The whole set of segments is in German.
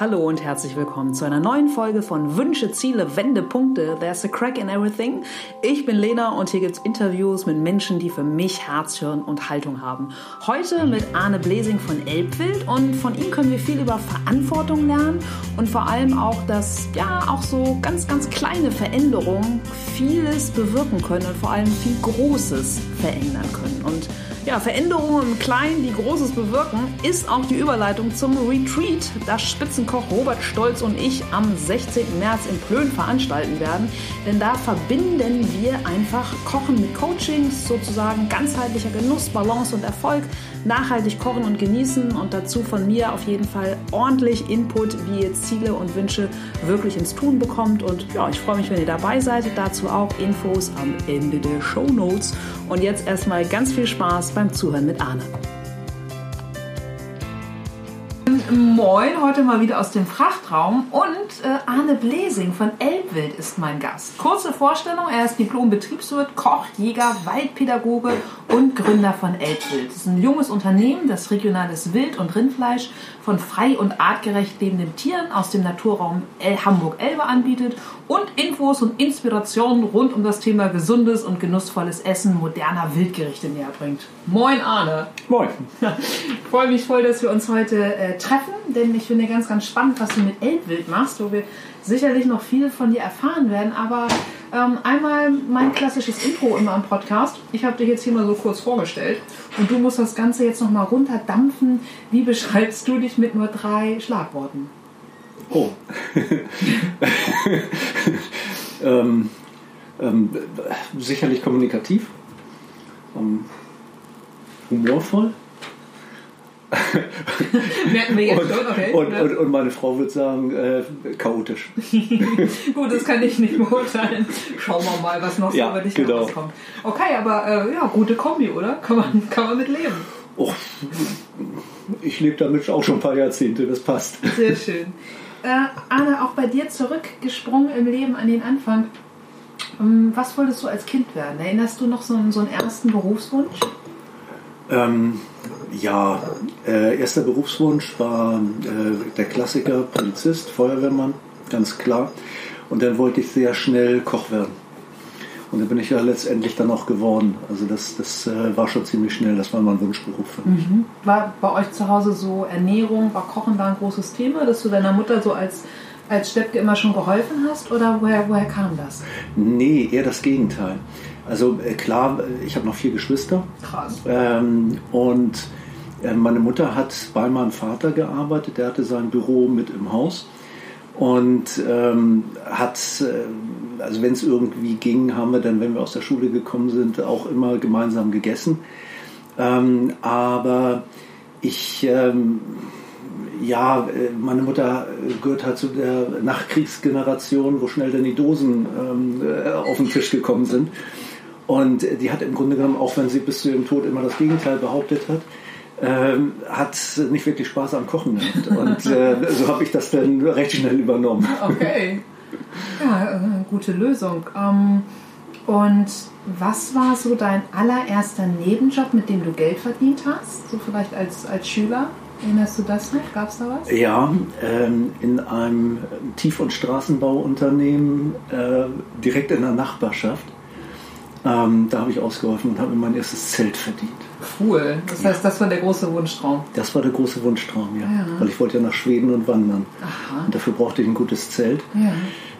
Hallo und herzlich willkommen zu einer neuen Folge von Wünsche, Ziele, Wendepunkte. There's a crack in everything. Ich bin Lena und hier gibt's Interviews mit Menschen, die für mich Herz, Hirn und Haltung haben. Heute mit Arne Blesing von Elbwild und von ihm können wir viel über Verantwortung lernen und vor allem auch, dass ja auch so ganz, ganz kleine Veränderungen vieles bewirken können und vor allem viel Großes verändern können. Und ja, Veränderungen im Kleinen, die Großes bewirken, ist auch die Überleitung zum Retreat, das Spitzenkoch Robert Stolz und ich am 16. März in Plön veranstalten werden. Denn da verbinden wir einfach Kochen mit Coachings, sozusagen ganzheitlicher Genuss, Balance und Erfolg, nachhaltig kochen und genießen und dazu von mir auf jeden Fall ordentlich Input, wie ihr Ziele und Wünsche wirklich ins Tun bekommt. Und ja, ich freue mich, wenn ihr dabei seid. Dazu auch Infos am Ende der Show Notes. Und jetzt erstmal ganz viel Spaß beim Zuhören mit Arne. Moin, heute mal wieder aus dem Frachtraum und äh, Arne Blesing von Elbwild ist mein Gast. Kurze Vorstellung, er ist Diplom-Betriebswirt, Koch, Jäger, Waldpädagoge und Gründer von Elbwild. Das ist ein junges Unternehmen, das regionales Wild- und Rindfleisch von frei und artgerecht lebenden Tieren aus dem Naturraum Hamburg-Elbe anbietet und Infos und Inspirationen rund um das Thema gesundes und genussvolles Essen moderner Wildgerichte näher bringt. Moin Arne. Moin. Ich freue mich voll, dass wir uns heute äh, treffen, denn ich finde ganz, ganz spannend, was du mit Elbwild machst, wo wir sicherlich noch viel von dir erfahren werden. Aber ähm, einmal mein klassisches Intro immer am Podcast. Ich habe dich jetzt hier mal so kurz vorgestellt und du musst das Ganze jetzt noch mal runterdampfen. Wie beschreibst du dich mit nur drei Schlagworten? Oh. ähm, ähm, sicherlich kommunikativ, ähm, humorvoll. Merken wir jetzt und, okay. Und, und, und meine Frau würde sagen, äh, chaotisch. Gut, das kann ich nicht beurteilen. Schauen wir mal, was noch so Ja, über dich genau. herauskommt. Okay, aber äh, ja, gute Kombi, oder? Kann man, kann man mit leben. Oh, ich lebe damit auch schon ein paar Jahrzehnte, das passt. Sehr schön. Äh, Anne, auch bei dir zurückgesprungen im Leben an den Anfang. Ähm, Was wolltest du als Kind werden? Erinnerst du noch so einen, so einen ersten Berufswunsch? Ähm, ja, äh, erster Berufswunsch war äh, der Klassiker, Polizist, Feuerwehrmann, ganz klar. Und dann wollte ich sehr schnell Koch werden. Und dann bin ich ja letztendlich dann auch geworden. Also das, das äh, war schon ziemlich schnell, das war mein Wunschberuf für mich. War bei euch zu Hause so Ernährung, war Kochen da ein großes Thema, dass du deiner Mutter so als, als Steppke immer schon geholfen hast? Oder woher, woher kam das? Nee, eher das Gegenteil. Also äh, klar, ich habe noch vier Geschwister. Krass. Ähm, und meine Mutter hat bei meinem Vater gearbeitet, der hatte sein Büro mit im Haus und ähm, hat, äh, also wenn es irgendwie ging, haben wir dann, wenn wir aus der Schule gekommen sind, auch immer gemeinsam gegessen. Ähm, aber ich, ähm, ja, äh, meine Mutter gehört halt zu der Nachkriegsgeneration, wo schnell dann die Dosen ähm, äh, auf den Tisch gekommen sind. Und die hat im Grunde genommen, auch wenn sie bis zu ihrem Tod immer das Gegenteil behauptet hat, ähm, hat nicht wirklich Spaß am Kochen gehabt. Und äh, so habe ich das dann recht schnell übernommen. Okay. Ja, äh, gute Lösung. Ähm, und was war so dein allererster Nebenjob, mit dem du Geld verdient hast? So vielleicht als, als Schüler? Erinnerst du das noch? Gab es da was? Ja, ähm, in einem Tief- und Straßenbauunternehmen äh, direkt in der Nachbarschaft. Ähm, da habe ich ausgeholfen und habe mir mein erstes Zelt verdient. Cool. Das heißt, das war der große Wunschtraum. Das war der große Wunschtraum, ja. Ja. Weil ich wollte ja nach Schweden und wandern. Aha. Und dafür brauchte ich ein gutes Zelt. Ja.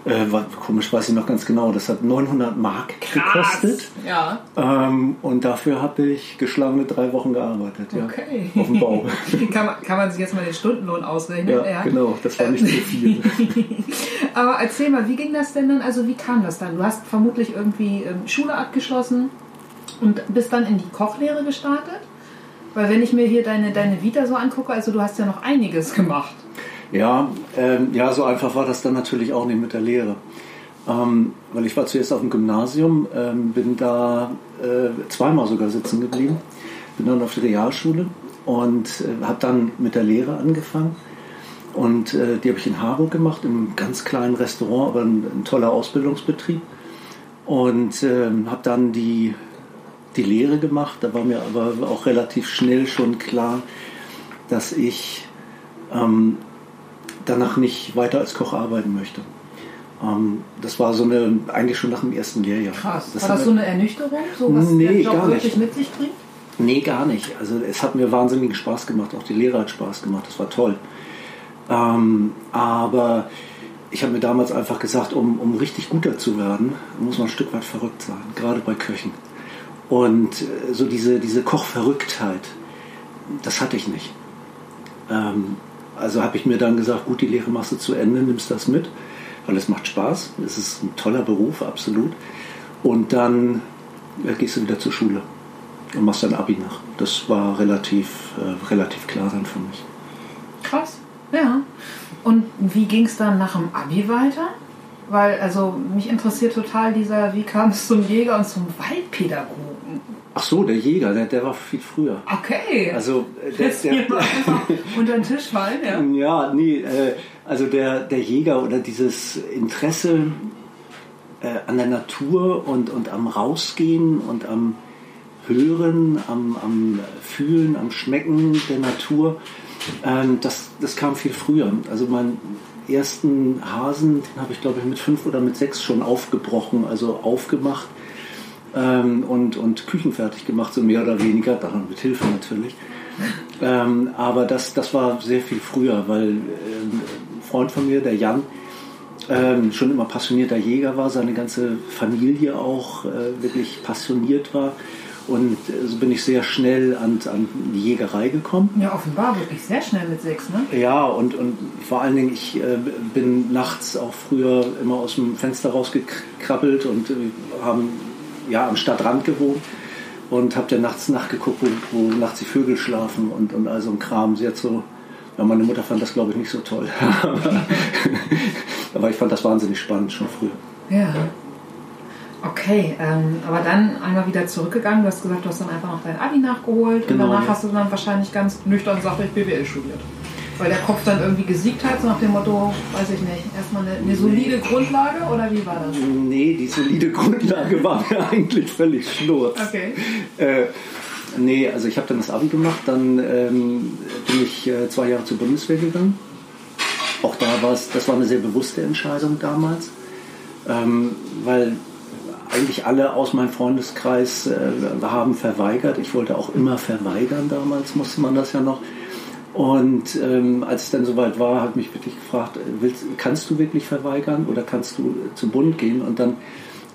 Äh, war, komisch weiß ich noch ganz genau. Das hat 900 Mark gekostet. Ja. Ähm, und dafür habe ich geschlagene drei Wochen gearbeitet. Ja. Okay. Auf dem Bau. kann, man, kann man sich jetzt mal den Stundenlohn ausrechnen? ja, genau. Das war nicht so viel. Aber erzähl mal, wie ging das denn dann? Also wie kam das dann? Du hast vermutlich irgendwie ähm, Schule abgeschlossen und bist dann in die Kochlehre gestartet? Weil wenn ich mir hier deine, deine Vita so angucke, also du hast ja noch einiges gemacht. Ja, ähm, ja, so einfach war das dann natürlich auch nicht mit der Lehre. Ähm, weil ich war zuerst auf dem Gymnasium, ähm, bin da äh, zweimal sogar sitzen geblieben, bin dann auf die Realschule und äh, habe dann mit der Lehre angefangen. Und äh, die habe ich in Harburg gemacht, einem ganz kleinen Restaurant, aber ein, ein toller Ausbildungsbetrieb. Und ähm, habe dann die, die Lehre gemacht. Da war mir aber auch relativ schnell schon klar, dass ich ähm, danach nicht weiter als Koch arbeiten möchte. Ähm, das war so eine, eigentlich schon nach dem ersten Lehrjahr. Krass. Das war das so eine Ernüchterung, so was nee, der Job gar wirklich mit sich bringt? Nee, gar nicht. Also es hat mir wahnsinnigen Spaß gemacht. Auch die Lehre hat Spaß gemacht. Das war toll. Ähm, aber ich habe mir damals einfach gesagt, um, um richtig guter zu werden, muss man ein Stück weit verrückt sein, gerade bei Köchen. Und äh, so diese, diese Kochverrücktheit, das hatte ich nicht. Ähm, also habe ich mir dann gesagt, gut, die Lehre machst du zu Ende, nimmst das mit, weil es macht Spaß. Es ist ein toller Beruf, absolut. Und dann äh, gehst du wieder zur Schule und machst dein Abi nach. Das war relativ, äh, relativ klar dann für mich. Krass, ja. Und wie ging es dann nach dem Abi weiter? Weil, also, mich interessiert total dieser, wie kam es zum Jäger und zum Waldpädagogen? Ach so, der Jäger, der, der war viel früher. Okay. Also äh, der, der, einfach unter den Tisch fallen, ja. Ja, nee, äh, also der, der Jäger oder dieses Interesse äh, an der Natur und, und am Rausgehen und am Hören, am, am Fühlen, am Schmecken der Natur, ähm, das, das kam viel früher. Also meinen ersten Hasen, den habe ich glaube ich mit fünf oder mit sechs schon aufgebrochen, also aufgemacht ähm, und, und küchenfertig gemacht, so mehr oder weniger, daran mit Hilfe natürlich. Ähm, aber das, das war sehr viel früher, weil ähm, ein Freund von mir, der Jan, ähm, schon immer passionierter Jäger war, seine ganze Familie auch äh, wirklich passioniert war. Und äh, so bin ich sehr schnell an, an die Jägerei gekommen. Ja, offenbar wirklich sehr schnell mit sechs, ne? Ja, und, und vor allen Dingen, ich äh, bin nachts auch früher immer aus dem Fenster rausgekrabbelt und äh, haben ja am Stadtrand gewohnt und habe dann nachts nachgeguckt, wo, wo nachts die Vögel schlafen und, und all so ein Kram. Sie hat so, ja, meine Mutter fand das glaube ich nicht so toll. aber, ich fand das wahnsinnig spannend schon früher. Ja. Okay, ähm, aber dann einmal wieder zurückgegangen. Du hast gesagt, du hast dann einfach noch dein Abi nachgeholt Genau, und danach ja. hast du dann wahrscheinlich ganz nüchtern sachlich BWL studiert. Weil der Kopf dann irgendwie gesiegt hat, so nach dem Motto, weiß ich nicht, erstmal eine, eine solide Grundlage oder wie war das? Nee, die solide Grundlage war mir eigentlich völlig schnurz. Okay. Äh, nee, also ich habe dann das Abi gemacht, dann ähm, bin ich äh, zwei Jahre zur Bundeswehr gegangen. Auch da war es, das war eine sehr bewusste Entscheidung damals, ähm, weil eigentlich alle aus meinem Freundeskreis äh, haben verweigert. Ich wollte auch immer verweigern damals, musste man das ja noch. Und ähm, als es dann soweit war, hat mich wirklich gefragt, äh, willst, kannst du wirklich verweigern oder kannst du äh, zum Bund gehen? Und dann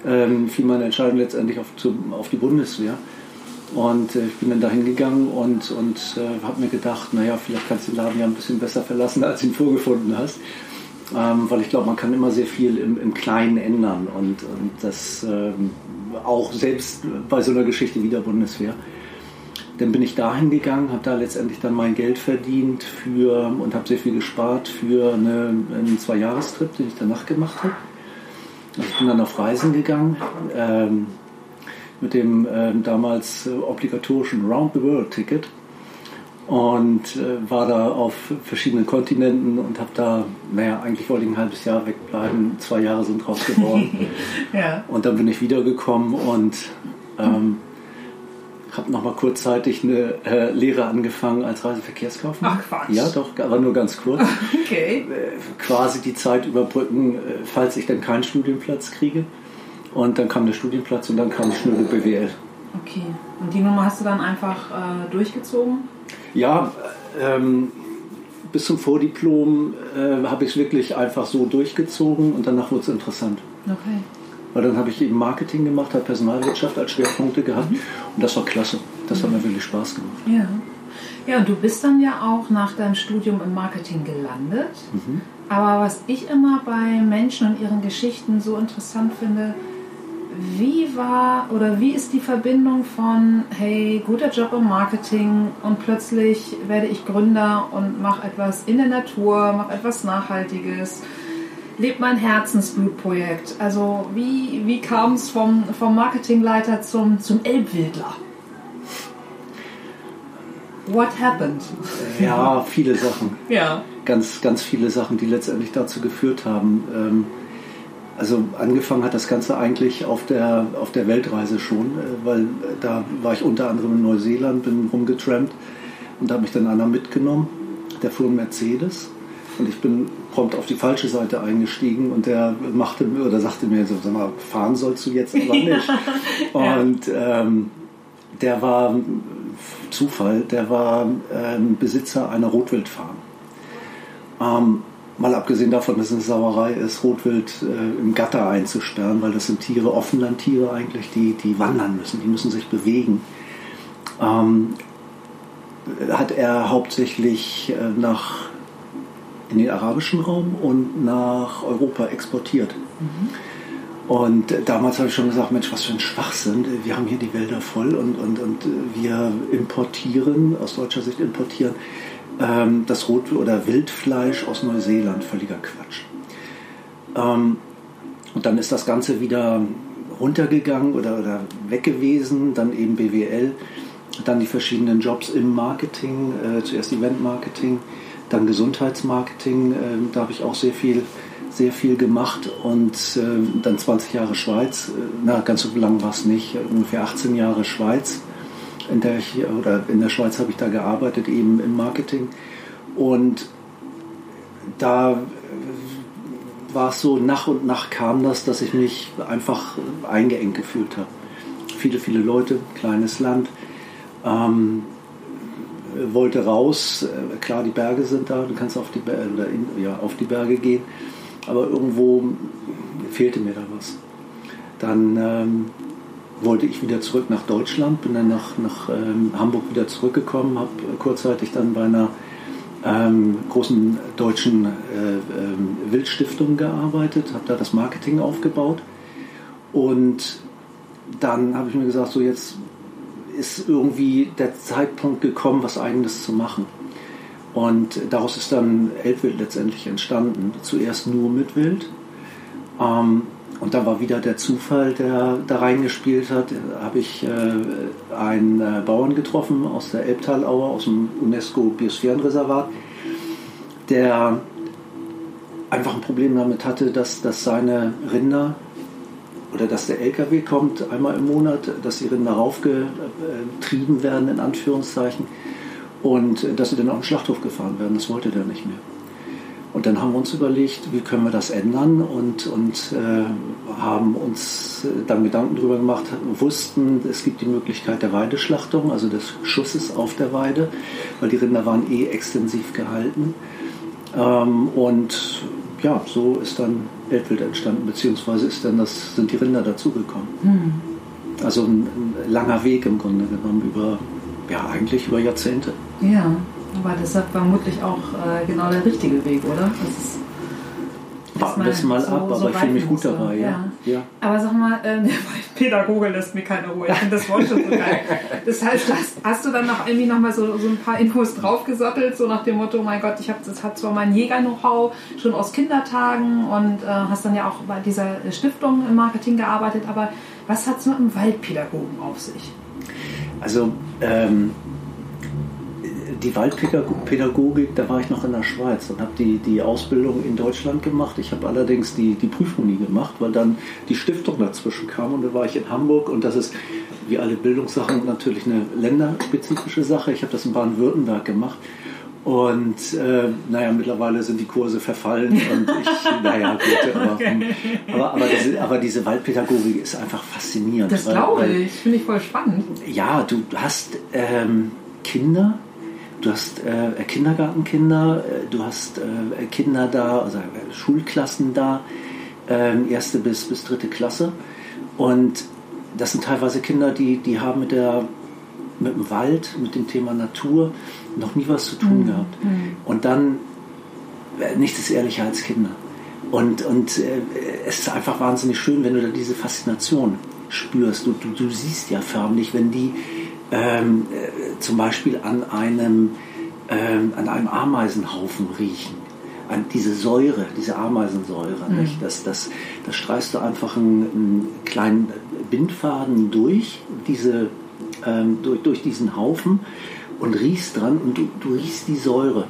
ähm, fiel meine Entscheidung letztendlich auf, zum, auf die Bundeswehr. Und äh, ich bin dann dahin gegangen und, und äh, habe mir gedacht, naja, vielleicht kannst du den Laden ja ein bisschen besser verlassen, als du ihn vorgefunden hast. Ähm, weil ich glaube, man kann immer sehr viel im, im Kleinen ändern und, und das ähm, auch selbst bei so einer Geschichte wie der Bundeswehr. Dann bin ich dahin gegangen, habe da letztendlich dann mein Geld verdient für und habe sehr viel gespart für eine, einen Zwei-Jahrestrip, den ich danach gemacht habe. Also ich bin dann auf Reisen gegangen ähm, mit dem ähm, damals äh, obligatorischen Round the World Ticket und äh, war da auf verschiedenen Kontinenten und habe da, naja, eigentlich wollte ich ein halbes Jahr wegbleiben, zwei Jahre sind draus geworden. Ja. und dann bin ich wiedergekommen und ähm, habe nochmal kurzzeitig eine äh, Lehre angefangen als Reiseverkehrskaufmann. Ach, Quatsch. Ja, doch, aber nur ganz kurz. Okay. Äh, quasi die Zeit überbrücken, äh, falls ich dann keinen Studienplatz kriege. Und dann kam der Studienplatz und dann kam die schnöde BWL. Okay. Und die Nummer hast du dann einfach äh, durchgezogen? Ja, ähm, bis zum Vordiplom äh, habe ich es wirklich einfach so durchgezogen und danach wurde es interessant. Okay. Weil dann habe ich eben Marketing gemacht, habe Personalwirtschaft als Schwerpunkte gehabt und das war klasse. Das hat mir wirklich Spaß gemacht. Ja. Ja, und du bist dann ja auch nach deinem Studium im Marketing gelandet. Aber was ich immer bei Menschen und ihren Geschichten so interessant finde, wie war oder wie ist die Verbindung von, hey, guter Job im Marketing und plötzlich werde ich Gründer und mache etwas in der Natur, mache etwas Nachhaltiges, lebe mein Herzensblutprojekt. Also wie, wie kam es vom, vom Marketingleiter zum, zum Elbwildler? What happened? Ja, viele Sachen. Ja. Ganz, ganz viele Sachen, die letztendlich dazu geführt haben. Ähm, also angefangen hat das Ganze eigentlich auf der, auf der Weltreise schon, äh, weil da war ich unter anderem in Neuseeland, bin rumgetrampt und da hat mich dann einer mitgenommen, der fuhr einen Mercedes Und ich bin prompt auf die falsche Seite eingestiegen und der machte mir oder sagte mir so, sag mal, fahren sollst du jetzt aber nicht. Und ähm, der war Zufall, der war ähm, Besitzer einer Rotwildfarm. Ähm, mal abgesehen davon, dass es eine Sauerei ist, Rotwild äh, im Gatter einzusperren, weil das sind Tiere, Offenlandtiere eigentlich, die, die wandern müssen, die müssen sich bewegen. Ähm, hat er hauptsächlich äh, nach in den arabischen Raum und nach Europa exportiert. Mhm. Und damals habe ich schon gesagt, Mensch, was für ein Schwachsinn. Wir haben hier die Wälder voll und, und, und wir importieren, aus deutscher Sicht importieren, ähm, das Rot- oder Wildfleisch aus Neuseeland. Völliger Quatsch. Ähm, und dann ist das Ganze wieder runtergegangen oder, oder weg gewesen, dann eben BWL, dann die verschiedenen Jobs im Marketing, äh, zuerst Event-Marketing, dann Gesundheitsmarketing, äh, da habe ich auch sehr viel, sehr viel gemacht und äh, dann 20 Jahre Schweiz, äh, na ganz so lang war es nicht, ungefähr 18 Jahre Schweiz, in der ich, oder in der Schweiz habe ich da gearbeitet, eben im Marketing und da war es so, nach und nach kam das, dass ich mich einfach eingeengt gefühlt habe. Viele, viele Leute, kleines Land. Ähm, wollte raus. Äh, klar, die Berge sind da, du kannst auf die, Berge, oder in, ja, auf die Berge gehen, aber irgendwo fehlte mir da was. Dann ähm, wollte ich wieder zurück nach Deutschland, bin dann nach, nach ähm, Hamburg wieder zurückgekommen, habe kurzzeitig dann bei einer ähm, großen deutschen äh, ähm, Wildstiftung gearbeitet, habe da das Marketing aufgebaut und dann habe ich mir gesagt, so jetzt ist irgendwie der Zeitpunkt gekommen, was eigenes zu machen. Und daraus ist dann Elbwild letztendlich entstanden. Zuerst nur mit Wild. Ähm, und da war wieder der Zufall, der da reingespielt hat. Da habe ich äh, einen äh, Bauern getroffen aus der Elbtalaue, aus dem UNESCO-Biosphärenreservat, der einfach ein Problem damit hatte, dass, dass seine Rinder oder dass der LKW kommt einmal im Monat, dass die Rinder raufgetrieben werden, in Anführungszeichen, und dass sie dann auf den Schlachthof gefahren werden. Das wollte der nicht mehr. Und dann haben wir uns überlegt, wie können wir das ändern und, und äh, haben uns dann Gedanken darüber gemacht, wussten, es gibt die Möglichkeit der Weideschlachtung, also des Schusses auf der Weide, weil die Rinder waren eh extensiv gehalten. Ähm, und ja, so ist dann Weltwild entstanden, beziehungsweise ist dann das, sind die Rinder dazugekommen. Mhm. Also ein, ein, langer Weg im Grunde genommen über, ja, eigentlich über Jahrzehnte. Ja, aber deshalb vermutlich auch äh, genau der richtige Weg, oder? Das ist Warten wir es mal so, ab, aber so ich fühle mich gut dabei. Ja. ja. Aber sag mal, äh, Pädagoge lässt mir keine Ruhe. Ich finde das Wort schon so geil. Das heißt, hast, hast du dann noch irgendwie noch mal so, so ein paar Infos draufgesattelt, so nach dem Motto, mein Gott, ich habe das hat zwar mein Jäger-Know-how schon aus Kindertagen und äh, hast dann ja auch bei dieser Stiftung im Marketing gearbeitet, aber was hat es mit dem Waldpädagogen auf sich? Also ähm, die Waldpädagogik, da war ich noch in der Schweiz und habe die, die Ausbildung in Deutschland gemacht. Ich habe allerdings die, die Prüfung nie gemacht, weil dann die Stiftung dazwischen kam und da war ich in Hamburg und das ist wie alle Bildungssachen natürlich eine länderspezifische Sache. Ich habe das in Baden-Württemberg gemacht. Und äh, naja, mittlerweile sind die Kurse verfallen und ich, naja, gut, aber, okay. aber, aber, diese, aber, diese Waldpädagogik ist einfach faszinierend. Das glaube ich, finde ich voll spannend. Ja, du hast ähm, Kinder, Du hast äh, Kindergartenkinder, äh, du hast äh, Kinder da, also äh, Schulklassen da, ähm, erste bis, bis dritte Klasse. Und das sind teilweise Kinder, die, die haben mit, der, mit dem Wald, mit dem Thema Natur noch nie was zu tun mhm. gehabt. Mhm. Und dann, äh, nichts ist ehrlicher als Kinder. Und, und äh, es ist einfach wahnsinnig schön, wenn du da diese Faszination spürst. Du, du, du siehst ja förmlich, wenn die ähm, äh, zum Beispiel an einem, ähm, an einem Ameisenhaufen riechen. An diese Säure, diese Ameisensäure. Mhm. Nicht? Das, das, das streichst du einfach einen, einen kleinen Bindfaden durch, diese, ähm, durch, durch diesen Haufen und riechst dran und du, du riechst die Säure.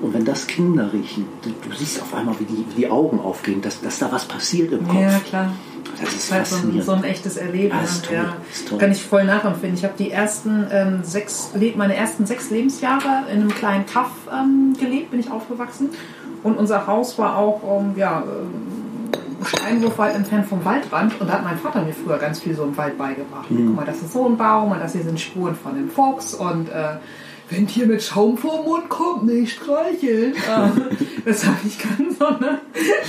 Und wenn das Kinder riechen, du, du siehst auf einmal, wie die, wie die Augen aufgehen, dass, dass da was passiert im Kopf. Ja, klar. Das ist halt so, ein, so ein echtes Erleben. Ja, ist toll, ja, ist toll. Kann ich voll nachempfinden. Ich habe die ersten ähm, sechs, meine ersten sechs Lebensjahre in einem kleinen Kaff ähm, gelebt, bin ich aufgewachsen. Und unser Haus war auch, ähm, ja, Steinwurf weit entfernt vom Waldrand und da hat mein Vater mir früher ganz viel so im Wald beigebracht. Mhm. Guck mal, das ist so ein Baum und das hier sind Spuren von dem Fuchs und äh, wenn Tier mit Schaum vor Mund kommt, nicht streicheln. Äh, das habe ich ganz so eine,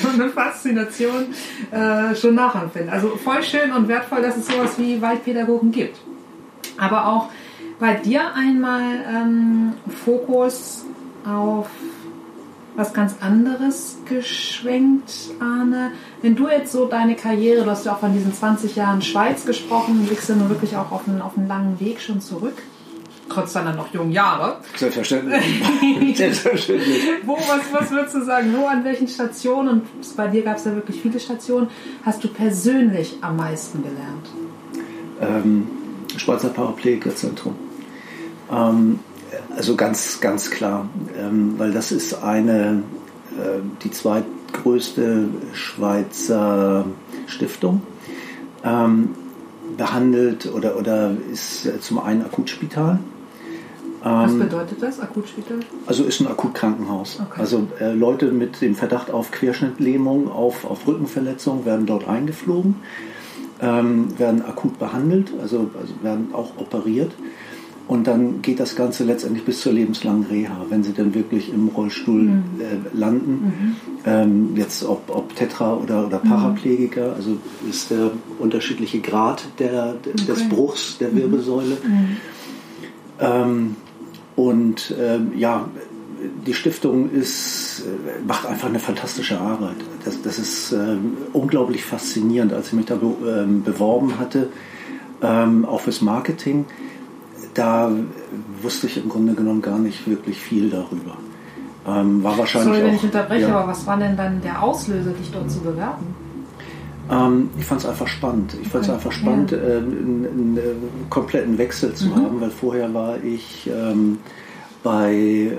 so eine Faszination äh, schon nachempfinden. Also voll schön und wertvoll, dass es sowas wie Waldpädagogen gibt. Aber auch bei dir einmal ähm, Fokus auf was ganz anderes geschwenkt, Arne. Wenn du jetzt so deine Karriere, du hast ja auch von diesen 20 Jahren Schweiz gesprochen, blickst du nun wirklich auch auf einen, auf einen langen Weg schon zurück? Trotz deiner noch jungen Jahre. Selbstverständlich. Selbstverständlich. Wo, was, was würdest du sagen, wo, an welchen Stationen, und bei dir gab es ja wirklich viele Stationen, hast du persönlich am meisten gelernt? Ähm, Schweizer Paraplegikerzentrum. Ähm, also ganz, ganz klar, ähm, weil das ist eine, äh, die zweitgrößte Schweizer Stiftung. Ähm, behandelt oder, oder ist zum einen Akutspital. Was ähm, bedeutet das, Akutspital? Also ist ein Akutkrankenhaus. Okay. Also äh, Leute mit dem Verdacht auf Querschnittlähmung, auf, auf Rückenverletzung werden dort eingeflogen, ähm, werden akut behandelt, also, also werden auch operiert. Und dann geht das Ganze letztendlich bis zur lebenslangen Reha, wenn sie dann wirklich im Rollstuhl mhm. äh, landen. Mhm. Ähm, jetzt ob, ob Tetra- oder, oder mhm. Paraplegiker, also ist der unterschiedliche Grad der, okay. des Bruchs der mhm. Wirbelsäule. Mhm. Ähm, und ähm, ja, die Stiftung ist, äh, macht einfach eine fantastische Arbeit. Das, das ist ähm, unglaublich faszinierend, als ich mich da be, ähm, beworben hatte, ähm, auch fürs Marketing da wusste ich im Grunde genommen gar nicht wirklich viel darüber. Ähm, war wahrscheinlich Sorry, wenn ich unterbreche, ja. aber was war denn dann der Auslöser, dich dort zu bewerben? Ähm, ich fand es einfach spannend. Ich fand es einfach spannend, ja. äh, einen, einen, kompletten Wechsel zu mhm. haben, weil vorher war ich ähm, bei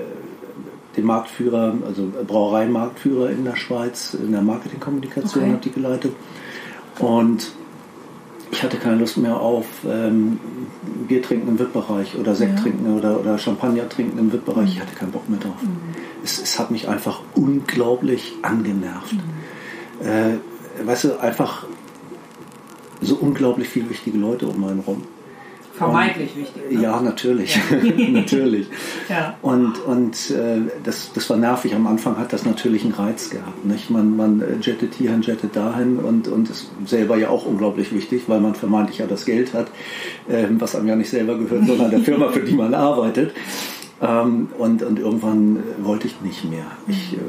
dem Marktführer, also Brauereimarktführer in der Schweiz, in der Marketingkommunikation okay. habe die geleitet. Und ich hatte keine Lust mehr auf ähm, Bier trinken im VIP-Bereich oder Sekt ja. trinken oder, oder Champagner trinken im VIP-Bereich. Ich hatte keinen Bock mehr drauf. Mhm. Es, es, hat mich einfach unglaublich angenervt. Mhm. Äh, weißt du, einfach so unglaublich viele wichtige Leute um einen rum. Vermeintlich wichtig. Ne? Ja, natürlich. Ja. natürlich. Ja. Und, und äh, das, das war nervig. Am Anfang hat das natürlich einen Reiz gehabt. Nicht? Man, man jettet hierhin, jettet dahin und, und ist selber ja auch unglaublich wichtig, weil man vermeintlich ja das Geld hat, äh, was einem ja nicht selber gehört, sondern der Firma, für die man arbeitet. Ähm, und, und irgendwann wollte ich nicht mehr. Ich äh,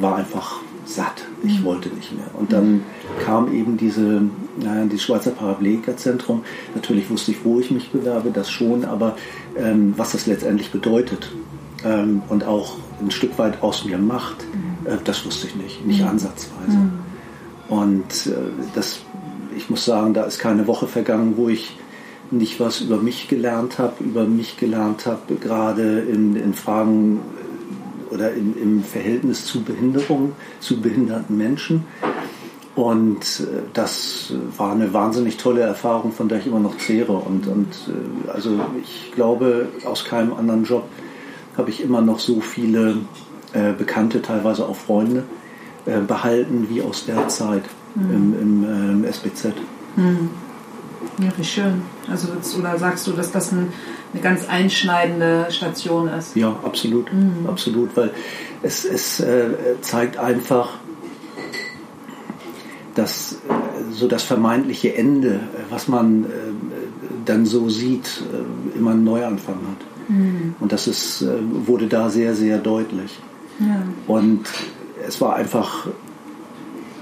war einfach satt. Ich mhm. wollte nicht mehr. Und dann kam eben diese, naja, die Schweizer Paraplegikerzentrum. Natürlich wusste ich, wo ich mich bewerbe, das schon, aber ähm, was das letztendlich bedeutet ähm, und auch ein Stück weit aus mir macht, mhm. äh, das wusste ich nicht, nicht mhm. ansatzweise. Mhm. Und äh, das, ich muss sagen, da ist keine Woche vergangen, wo ich nicht was über mich gelernt habe, über mich gelernt habe, gerade in, in Fragen oder im, im Verhältnis zu Behinderung, zu behinderten Menschen. Und äh, das war eine wahnsinnig tolle Erfahrung, von der ich immer noch zehre. Und, und äh, also ich glaube, aus keinem anderen Job habe ich immer noch so viele äh, Bekannte, teilweise auch Freunde, äh, behalten wie aus der Zeit mhm. im, im ähm, SBZ. Mhm. Ja, wie schön. Also, oder sagst du, dass das ein eine ganz einschneidende Station ist. Ja, absolut, mhm. absolut, weil es, es äh, zeigt einfach, dass äh, so das vermeintliche Ende, was man äh, dann so sieht, äh, immer einen Neuanfang hat. Mhm. Und das ist, äh, wurde da sehr, sehr deutlich. Ja. Und es war einfach,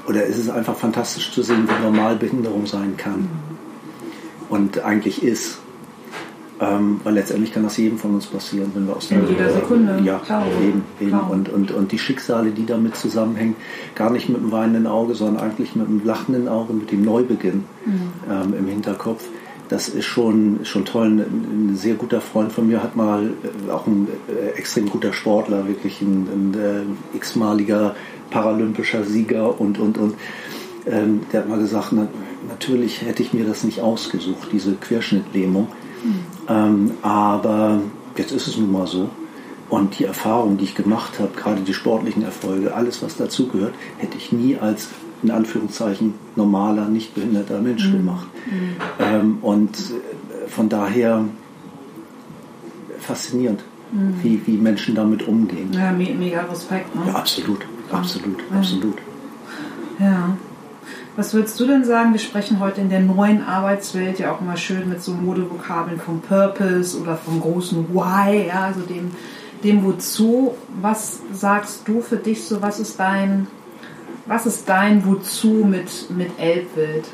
oder es ist einfach fantastisch zu sehen, wie normal Behinderung sein kann. Mhm. Und eigentlich ist. Ähm, weil letztendlich kann das jedem von uns passieren, wenn wir aus der. Jeder Sekunde. Ja, Klar. eben. eben. Und, und, und die Schicksale, die damit zusammenhängen, gar nicht mit dem weinenden Auge, sondern eigentlich mit dem lachenden Auge, mit dem Neubeginn mhm. ähm, im Hinterkopf. Das ist schon, schon toll. Ein, ein, sehr guter Freund von mir hat mal, äh, auch ein äh, extrem guter Sportler, wirklich ein, ein äh, x-maliger paralympischer Sieger und, und, und. Ähm, der hat mal gesagt, na, natürlich hätte ich mir das nicht ausgesucht, diese Querschnittlähmung. Ähm, aber jetzt ist es nun mal so. Und die Erfahrungen, die ich gemacht habe, gerade die sportlichen Erfolge, alles, was dazugehört, hätte ich nie als in Anführungszeichen normaler, nicht behinderter Mensch mhm. gemacht. Mhm. Ähm, und äh, von daher faszinierend, mhm. wie, wie Menschen damit umgehen. Ja, me mega Respekt. Ne? Ja, absolut, absolut, ja. absolut. Ja. Was würdest du denn sagen? Wir sprechen heute in der neuen Arbeitswelt ja auch immer schön mit so Modevokabeln vom Purpose oder vom großen Why, ja, also dem, dem Wozu. Was sagst du für dich so? Was ist dein was ist dein Wozu mit, mit Elbwild?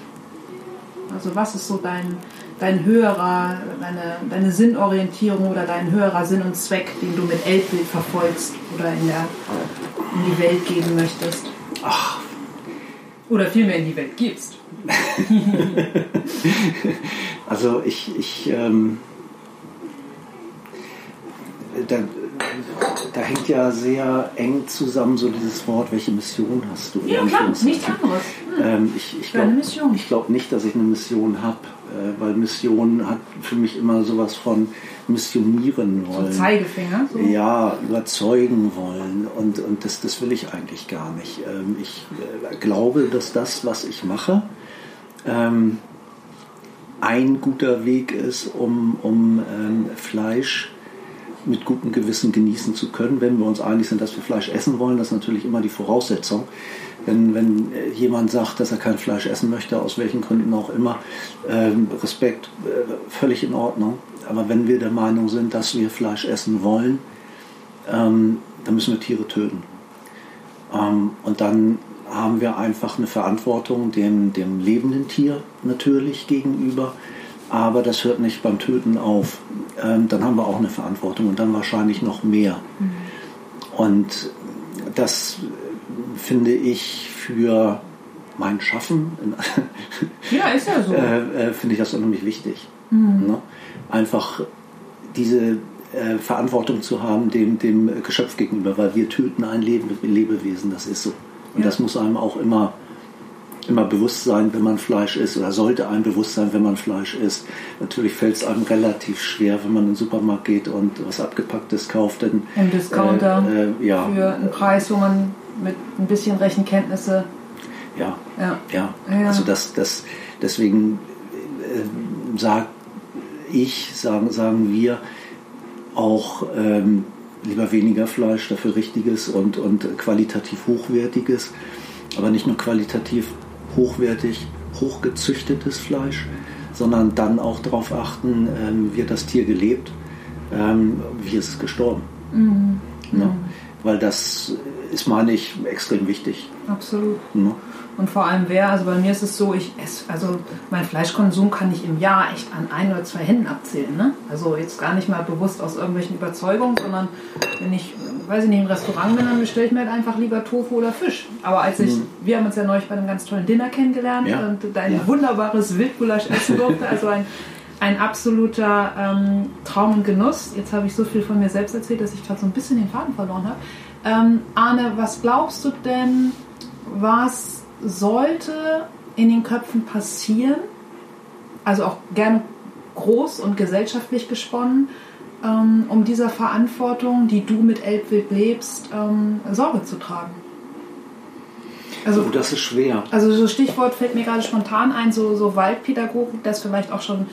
Also was ist so dein, dein höherer, deine, deine Sinnorientierung oder dein höherer Sinn und Zweck, den du mit Elbwild verfolgst oder in, der, in die Welt geben möchtest? Ach. Oder vielmehr in die Welt gibst. also ich, ich ähm, da, da hängt ja sehr eng zusammen so dieses Wort, welche Mission hast du? Ja, klar, nichts anderes. Ähm, ich ich glaube glaub nicht, dass ich eine Mission habe, weil Mission hat für mich immer sowas von missionieren wollen. So Zeigefinger? So. Ja, überzeugen wollen und, und das, das will ich eigentlich gar nicht. Ähm, ich äh, glaube, dass das, was ich mache, ähm, ein guter Weg ist, um, um ähm, Fleisch mit gutem Gewissen genießen zu können, wenn wir uns einig sind, dass wir Fleisch essen wollen. Das ist natürlich immer die Voraussetzung. Wenn, wenn jemand sagt, dass er kein Fleisch essen möchte, aus welchen Gründen auch immer, ähm, Respekt, äh, völlig in Ordnung. Aber wenn wir der Meinung sind, dass wir Fleisch essen wollen, ähm, dann müssen wir Tiere töten. Ähm, und dann haben wir einfach eine Verantwortung dem, dem lebenden Tier natürlich gegenüber aber das hört nicht beim Töten auf. Ähm, dann haben wir auch eine Verantwortung und dann wahrscheinlich noch mehr. Mhm. Und das finde ich für mein Schaffen, ja, ist ja so. äh, äh, finde ich das unheimlich wichtig. Mhm. Ne? Einfach diese äh, Verantwortung zu haben dem, dem Geschöpf gegenüber, weil wir töten ein Leben, Lebewesen, das ist so. Und ja. das muss einem auch immer immer bewusst sein, wenn man Fleisch isst oder sollte einem bewusst sein, wenn man Fleisch isst. Natürlich fällt es einem relativ schwer, wenn man in den Supermarkt geht und was abgepacktes kauft. Denn, Im Discounter äh, äh, ja. für einen Preis, wo man mit ein bisschen Rechenkenntnisse. Ja, ja, ja. ja. Also das, das, deswegen äh, sage ich, sagen, sagen wir auch ähm, lieber weniger Fleisch, dafür richtiges und, und qualitativ hochwertiges aber nicht nur qualitativ hochwertig, hochgezüchtetes Fleisch, sondern dann auch darauf achten, ähm, wie hat das Tier gelebt, ähm, wie ist es gestorben. Mhm. Ne? Weil das ist, meine ich, extrem wichtig. Absolut. Ne? Und vor allem wer, also bei mir ist es so, ich esse, also mein Fleischkonsum kann ich im Jahr echt an ein oder zwei Händen abzählen. Ne? Also jetzt gar nicht mal bewusst aus irgendwelchen Überzeugungen, sondern wenn ich, weiß ich nicht, im Restaurant bin, dann bestelle ich mir halt einfach lieber Tofu oder Fisch. Aber als ich, mhm. wir haben uns ja neulich bei einem ganz tollen Dinner kennengelernt ja. und dein ja. wunderbares Wildgulasch essen durfte, also ein ein absoluter ähm, Traum und Genuss. Jetzt habe ich so viel von mir selbst erzählt, dass ich gerade so ein bisschen den Faden verloren habe. Ähm, Arne, was glaubst du denn, was sollte in den Köpfen passieren, also auch gerne groß und gesellschaftlich gesponnen, ähm, um dieser Verantwortung, die du mit Elbwild lebst, ähm, Sorge zu tragen? Also, oh, das ist schwer. Also so Stichwort fällt mir gerade spontan ein, so, so Waldpädagogik, dass vielleicht auch schon,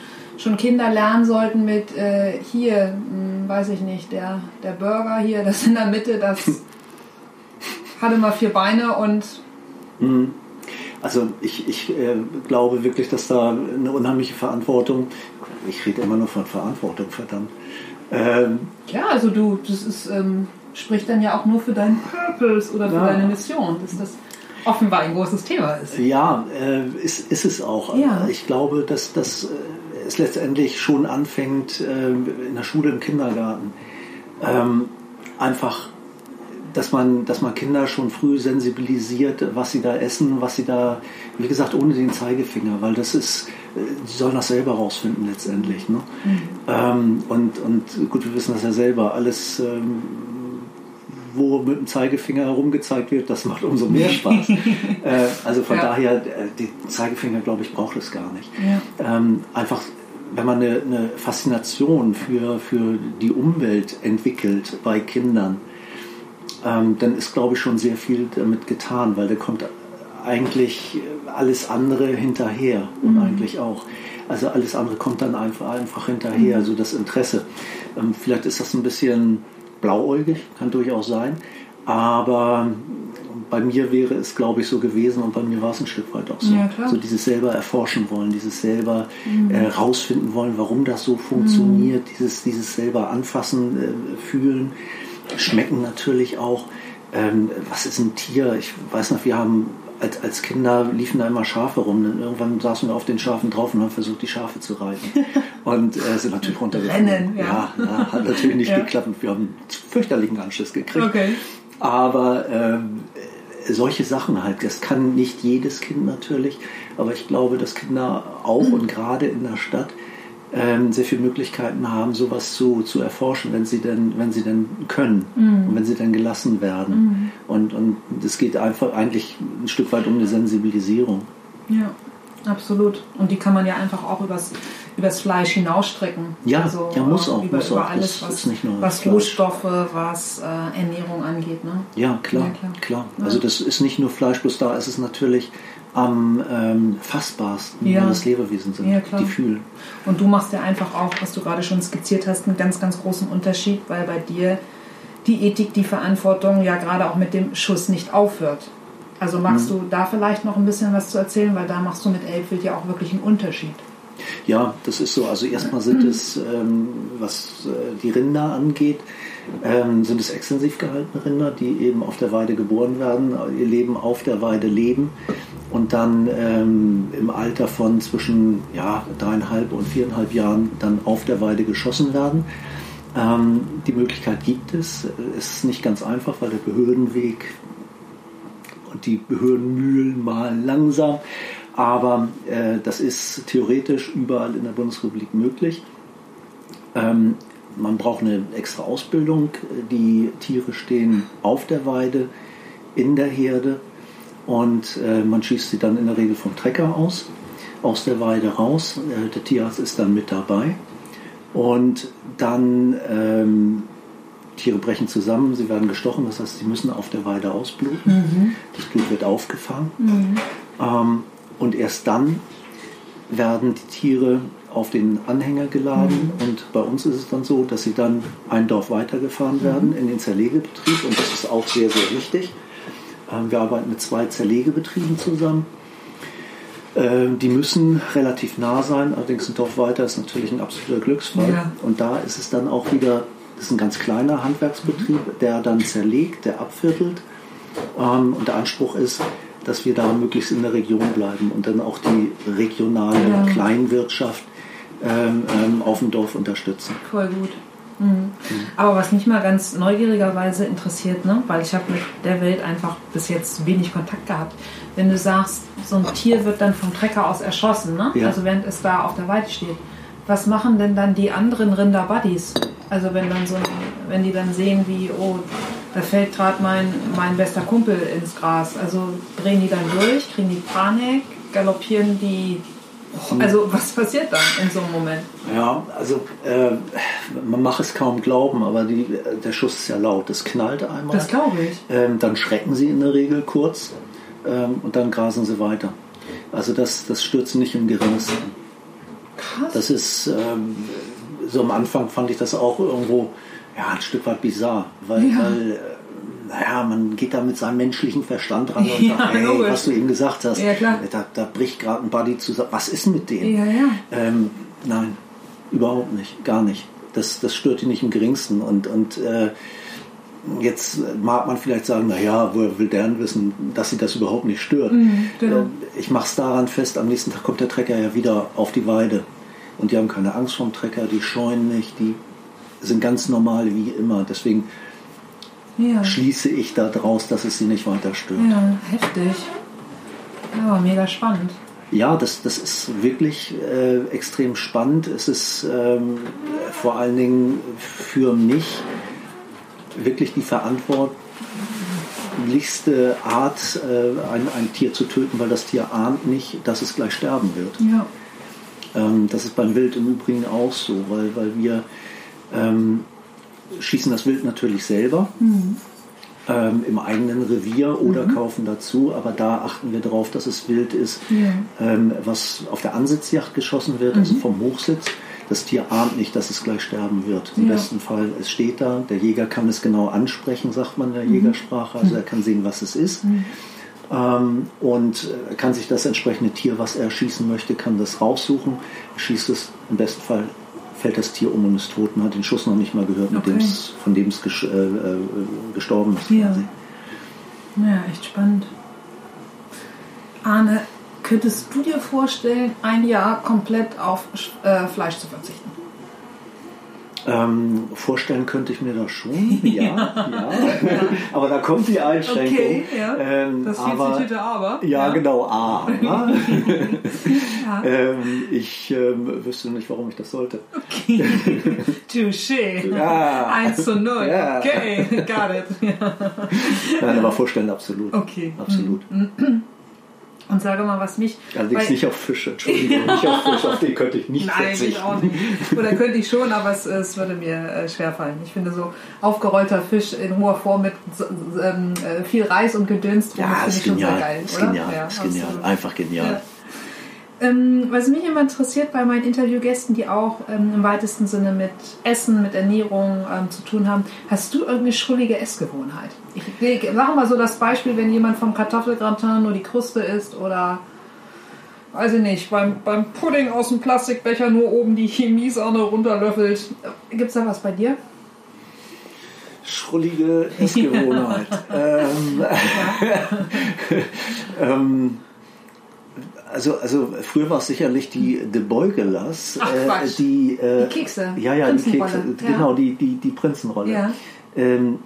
schon Kinder lernen sollten mit äh, hier, mh, hm, weiß ich nicht, der, der Burger hier, das in der Mitte, das hatte mal vier Beine und Mhm. Also ich, ich äh, glaube wirklich, dass da eine unheimliche Verantwortung, ich rede immer nur von Verantwortung, verdammt. Ähm, ja, also du, das ist, ähm, spricht dann ja auch nur für deinen Purpose oder für ja. deine Mission, dass das offenbar ein großes Thema ist. Ja, äh, ist, ist es auch. Ja. Ich glaube, dass das äh, es letztendlich schon anfängt äh, in der Schule, im Kindergarten. Ähm, einfach dass man, dass man Kinder schon früh sensibilisiert, was sie da essen, was sie da, wie gesagt, ohne den Zeigefinger, weil das ist, die sollen das selber rausfinden letztendlich. Ne? Mhm. Ähm, und, und gut, wir wissen das ja selber, alles, ähm, wo mit dem Zeigefinger herumgezeigt wird, das macht umso mehr Spaß. äh, also von ja. daher, äh, den Zeigefinger, glaube ich, braucht es gar nicht. Ja. Ähm, einfach wenn man eine, eine Faszination für, für die Umwelt entwickelt bei Kindern, ähm, dann ist, glaube ich, schon sehr viel damit getan, weil da kommt eigentlich alles andere hinterher und mhm. eigentlich auch. Also alles andere kommt dann einfach, einfach hinterher, mhm. so das Interesse. Ähm, vielleicht ist das ein bisschen blauäugig, kann durchaus sein, aber bei mir wäre es, glaube ich, so gewesen und bei mir war es ein Stück weit auch so. Ja, so dieses selber erforschen wollen, dieses selber mhm. äh, rausfinden wollen, warum das so funktioniert, mhm. dieses, dieses selber anfassen, äh, fühlen, schmecken natürlich auch. Ähm, was ist ein Tier? Ich weiß noch, wir haben als, als Kinder liefen da immer Schafe rum. Und irgendwann saßen wir auf den Schafen drauf und haben versucht, die Schafe zu reiten. Und äh, sind natürlich runtergefallen. Rennen, ja. ja. ja hat natürlich nicht ja. geklappt und wir haben einen fürchterlichen Anschluss gekriegt. Okay. Aber ähm, solche Sachen halt, das kann nicht jedes Kind natürlich, aber ich glaube, dass Kinder auch und gerade in der Stadt ähm, sehr viele Möglichkeiten haben, sowas zu, zu erforschen, wenn sie denn, wenn sie denn können mhm. und wenn sie dann gelassen werden. Mhm. Und, und es geht einfach eigentlich ein Stück weit um eine Sensibilisierung. Ja, absolut. Und die kann man ja einfach auch übers, übers Fleisch hinausstrecken. Ja, also, ja muss auch. Über, muss über auch. alles, was, was Rohstoffe, was äh, Ernährung angeht. Ne? Ja, klar. Ja, klar. klar. Also das ist nicht nur Fleisch, bloß da ist es natürlich am ähm, fassbarsten, ja. das Lebewesen sind, ja, die fühlen. Und du machst ja einfach auch, was du gerade schon skizziert hast, einen ganz, ganz großen Unterschied, weil bei dir die Ethik, die Verantwortung ja gerade auch mit dem Schuss nicht aufhört. Also magst mhm. du da vielleicht noch ein bisschen was zu erzählen, weil da machst du mit Elbwild ja auch wirklich einen Unterschied. Ja, das ist so. Also erstmal sind es, ähm, was äh, die Rinder angeht, ähm, sind es extensiv gehaltene Rinder, die eben auf der Weide geboren werden, ihr Leben auf der Weide leben und dann ähm, im Alter von zwischen ja, dreieinhalb und viereinhalb Jahren dann auf der Weide geschossen werden. Ähm, die Möglichkeit gibt es, ist nicht ganz einfach, weil der Behördenweg und die Behördenmühlen malen langsam, aber äh, das ist theoretisch überall in der Bundesrepublik möglich. Ähm, man braucht eine extra Ausbildung. Die Tiere stehen auf der Weide, in der Herde und äh, man schießt sie dann in der Regel vom Trecker aus, aus der Weide raus. Äh, der Tierarzt ist dann mit dabei. Und dann ähm, Tiere brechen zusammen, sie werden gestochen, das heißt, sie müssen auf der Weide ausbluten. Mhm. Das Blut wird aufgefangen. Mhm. Ähm, und erst dann werden die Tiere auf den Anhänger geladen mhm. und bei uns ist es dann so, dass sie dann ein Dorf weitergefahren werden mhm. in den Zerlegebetrieb und das ist auch sehr, sehr wichtig. Ähm, wir arbeiten mit zwei Zerlegebetrieben zusammen. Ähm, die müssen relativ nah sein, allerdings ein Dorf weiter ist natürlich ein absoluter Glücksfall. Ja. Und da ist es dann auch wieder, das ist ein ganz kleiner Handwerksbetrieb, der dann zerlegt, der abviertelt. Ähm, und der Anspruch ist, dass wir da möglichst in der Region bleiben und dann auch die regionale ja. Kleinwirtschaft auf dem Dorf unterstützen. Voll gut. Mhm. Aber was mich mal ganz neugierigerweise interessiert, ne? weil ich habe mit der Welt einfach bis jetzt wenig Kontakt gehabt. Wenn du sagst, so ein Tier wird dann vom Trecker aus erschossen, ne? Ja. also während es da auf der Weide steht, was machen denn dann die anderen Rinder-Buddies? Also wenn dann so, wenn die dann sehen, wie, oh, da fällt gerade mein, mein bester Kumpel ins Gras, also drehen die dann durch, kriegen die Panik, galoppieren die also was passiert dann in so einem Moment? Ja, also äh, man macht es kaum glauben, aber die, der Schuss ist ja laut. Das knallt einmal. Das glaube ich. Ähm, dann schrecken sie in der Regel kurz ähm, und dann grasen sie weiter. Also das, das stürzt nicht im geringsten. Krass. Das ist ähm, so am Anfang fand ich das auch irgendwo ja, ein Stück weit bizarr, weil, ja. weil äh, naja, man geht da mit seinem menschlichen Verstand ran und ja, sagt, hey, logisch. was du eben gesagt hast, ja, da, da, bricht gerade ein Buddy zusammen. Was ist mit dem? Ja. Ähm, nein, überhaupt nicht, gar nicht. Das, das stört ihn nicht im geringsten. Und, und äh, jetzt mag man vielleicht sagen, naja, woher will der denn wissen, dass sie das überhaupt nicht stört? Mhm, genau. äh, ich mache es daran fest, am nächsten Tag kommt der Trecker ja wieder auf die Weide. Und die haben keine Angst vom Trecker, die scheuen nicht, die sind ganz normal wie immer. Deswegen ja. schließe ich daraus, dass es sie nicht weiter stört. Ja, heftig. Ja, mega spannend. Ja, das, das ist wirklich äh, extrem spannend. Es ist ähm, vor allen Dingen für mich wirklich die verantwortlichste Art, äh, ein, ein Tier zu töten, weil das Tier ahnt nicht, dass es gleich sterben wird. Ja. Ähm, das ist beim Wild im Übrigen auch so, weil, weil wir ähm, schießen das Wild natürlich selber. Mhm. Ähm, im eigenen Revier oder mhm. kaufen dazu, aber da achten wir darauf, dass es wild ist, ja. ähm, was auf der Ansitzjagd geschossen wird, also mhm. also vom Hochsitz. Das Tier ahnt nicht, dass es gleich sterben wird. Im ja. besten Fall, es steht da, der Jäger kann es genau ansprechen, sagt man in der mhm. Jägersprache, also er kann sehen, was es ist. Mhm. Ähm, und äh, kann sich das entsprechende Tier, was er schießen möchte, kann das raussuchen, schießt es im besten Fall fällt das Tier um und ist tot. Man hat den Schuss noch nicht mal gehört, okay. von dem es ges äh, äh, gestorben ist. Ja. ja, echt spannend. Arne, könntest du dir vorstellen, ein Jahr komplett auf äh, Fleisch zu verzichten? Ähm, vorstellen könnte ich mir das schon, ja, ja. ja. aber da kommt die Einschränkung. Okay, ja. ähm, das aber, aber. Ja, ja. genau, aber. ja. ähm, ich ähm, wüsste nicht, warum ich das sollte. Okay. Touché. Ja. 1 zu 0. Ja. Okay, got it. Nein, aber vorstellen absolut. Okay. Absolut. Und sage mal, was mich. Allerdings nicht auf Fische, Entschuldigung, nicht auf Fische, auf den könnte ich nicht Nein, verzichten. ich auch nicht. Oder könnte ich schon, aber es, es würde mir äh, schwerfallen. Ich finde so aufgerollter Fisch in hoher Form mit ähm, äh, viel Reis und Gedönst, ja, finde ich genial. schon sehr geil. Ist oder? genial, ja, ist genial. einfach genial. Ja. Ähm, was mich immer interessiert bei meinen Interviewgästen, die auch ähm, im weitesten Sinne mit Essen, mit Ernährung ähm, zu tun haben, hast du irgendeine schrullige Essgewohnheit? Ich, ich mache mal so das Beispiel, wenn jemand vom Kartoffelgratin nur die Kruste isst oder weiß ich nicht, beim, beim Pudding aus dem Plastikbecher nur oben die Chemiesahne runterlöffelt. Gibt es da was bei dir? Schrullige Essgewohnheit. ähm, ähm, also, also früher war es sicherlich die De Beugelas. Ach, äh, die, äh, die Kekse. Ja, ja, die Kekse. Ja. Genau, die, die, die Prinzenrolle. Ja. Ähm,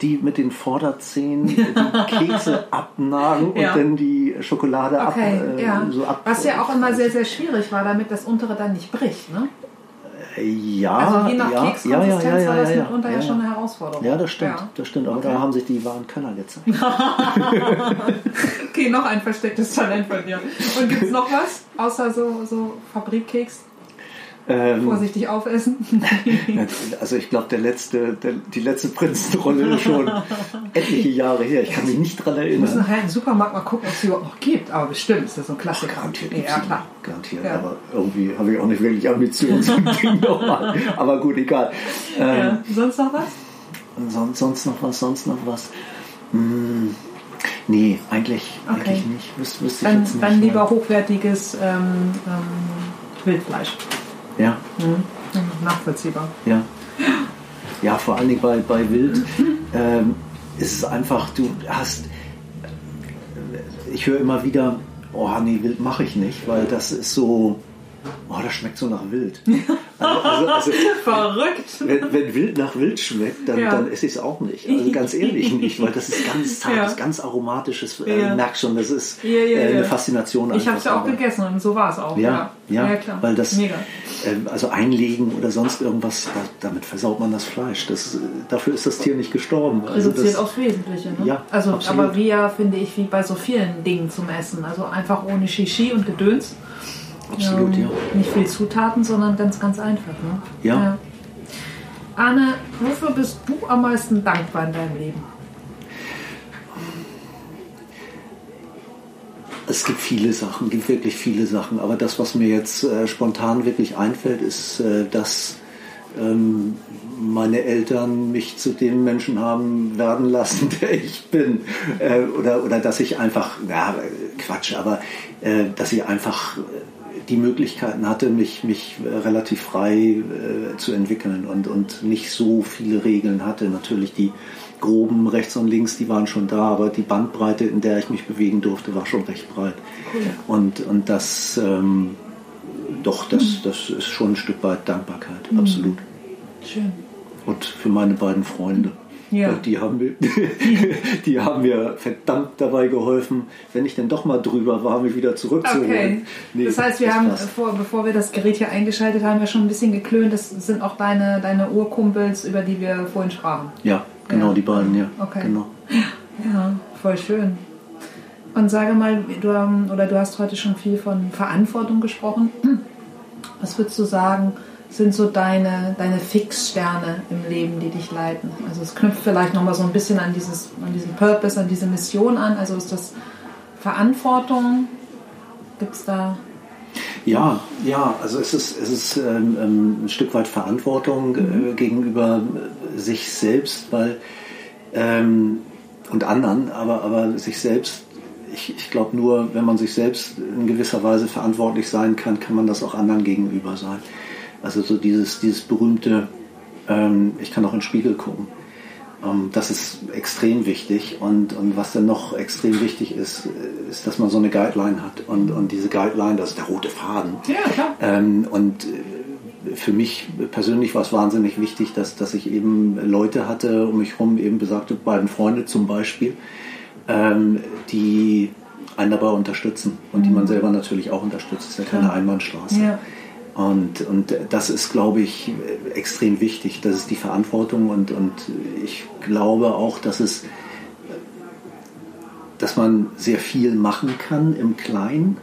die mit den Vorderzähnen die Kekse abnagen ja. und dann die Schokolade okay, ab, äh, ja. so ab. Was ja auch immer sehr, sehr schwierig war, damit das untere dann nicht bricht, ne? Ja, also je nach ja, Kekskonsistenz ja, ja, ja, war das mitunter ja, ja, schon eine Herausforderung. Ja, das stimmt, das stimmt. Aber okay. da haben sich die wahren Könner gezeigt. okay, noch ein verstecktes Talent von dir. Und gibt es noch was außer so, so Fabrikkeks? Ähm, Vorsichtig aufessen. also ich glaube, der letzte, der, die letzte Prinzenrolle ist schon etliche Jahre her. Ich kann mich nicht daran erinnern. Wir müssen nachher im Supermarkt mal gucken, ob es überhaupt noch gibt. Aber bestimmt ist das so ein Klassiker. Ach, garantiert ja, klar. Garantiert. Ja. Aber irgendwie habe ich auch nicht wirklich Ambitionen zum Ding nochmal. Aber gut, egal. Ähm, ja. Sonst noch was? Sonst, sonst noch was, sonst noch was. Hm. Nee, eigentlich, okay. eigentlich nicht. Wüs, wüsste dann, jetzt nicht dann lieber hochwertiges ähm, ähm, Wildfleisch. Ja. Mhm. Nachvollziehbar. Ja. Ja, vor allen Dingen bei, bei Wild ähm, ist es einfach, du hast, ich höre immer wieder, oh nee, Wild mache ich nicht, weil das ist so, oh, das schmeckt so nach Wild. Also, also, also Verrückt. Wenn, wenn, Wild nach Wild schmeckt, dann, ja. dann esse ich es auch nicht. Also ganz ehrlich nicht, weil das ist ganz zartes, ja. ganz aromatisches. Äh, ja. merkst schon, das ist äh, eine Faszination. Ich habe es ja auch gegessen und so war es auch. Ja, ja, klar. Weil das, Mega. Äh, also einlegen oder sonst irgendwas, da, damit versaut man das Fleisch. Das, dafür ist das Tier nicht gestorben. Also Reduziert aufs Wesentliche. Ne? Ja, also, absolut. aber wir, finde ich, wie bei so vielen Dingen zum Essen. Also einfach ohne Shishi und Gedöns. Absolut, ähm, ja. Nicht viel Zutaten, sondern ganz, ganz einfach. Ne? Ja. ja. Arne, wofür bist du am meisten dankbar in deinem Leben? Es gibt viele Sachen, gibt wirklich viele Sachen. Aber das, was mir jetzt äh, spontan wirklich einfällt, ist, äh, dass ähm, meine Eltern mich zu dem Menschen haben werden lassen, der ich bin. Äh, oder, oder dass ich einfach, ja, Quatsch, aber äh, dass ich einfach die Möglichkeiten hatte, mich, mich äh, relativ frei äh, zu entwickeln und, und nicht so viele Regeln hatte. Natürlich die groben rechts und links, die waren schon da, aber die Bandbreite, in der ich mich bewegen durfte, war schon recht breit. Cool. Und, und das, ähm, doch, das, mhm. das ist schon ein Stück weit Dankbarkeit, mhm. absolut. Schön. Und für meine beiden Freunde. Ja. Die, haben mir, die haben mir verdammt dabei geholfen, wenn ich denn doch mal drüber war, mich wieder zurückzuholen. Okay. Nee, das heißt, wir haben, vor, bevor wir das Gerät hier eingeschaltet haben, wir schon ein bisschen geklönt. Das sind auch deine, deine Urkumpels, über die wir vorhin sprachen. Ja, genau, ja. die beiden, ja. Okay. Genau. Ja, voll schön. Und sage mal, du, oder du hast heute schon viel von Verantwortung gesprochen. Was würdest du sagen, sind so deine, deine Fixsterne im Leben, die dich leiten? Also es knüpft vielleicht nochmal so ein bisschen an, dieses, an diesen Purpose, an diese Mission an. Also ist das Verantwortung? Gibt es da ja, ja, also es ist, es ist ähm, ähm ein Stück weit Verantwortung äh, mhm. gegenüber sich selbst, weil ähm, und anderen, aber, aber sich selbst, ich, ich glaube nur, wenn man sich selbst in gewisser Weise verantwortlich sein kann, kann man das auch anderen gegenüber sein. Also so dieses, dieses berühmte, ähm, ich kann auch in den Spiegel gucken. Ähm, das ist extrem wichtig und, und was dann noch extrem wichtig ist, ist, dass man so eine Guideline hat und, und diese Guideline, das ist der rote Faden. Ja, klar. Ähm, und äh, für mich persönlich war es wahnsinnig wichtig, dass, dass ich eben Leute hatte um mich herum, eben besagte beiden Freunde zum Beispiel, ähm, die einen dabei unterstützen und die man mhm. selber natürlich auch unterstützt. Das ist ja keine Einbahnstraße. Ja. Und, und das ist, glaube ich, extrem wichtig. Das ist die Verantwortung und, und ich glaube auch, dass es dass man sehr viel machen kann im Kleinen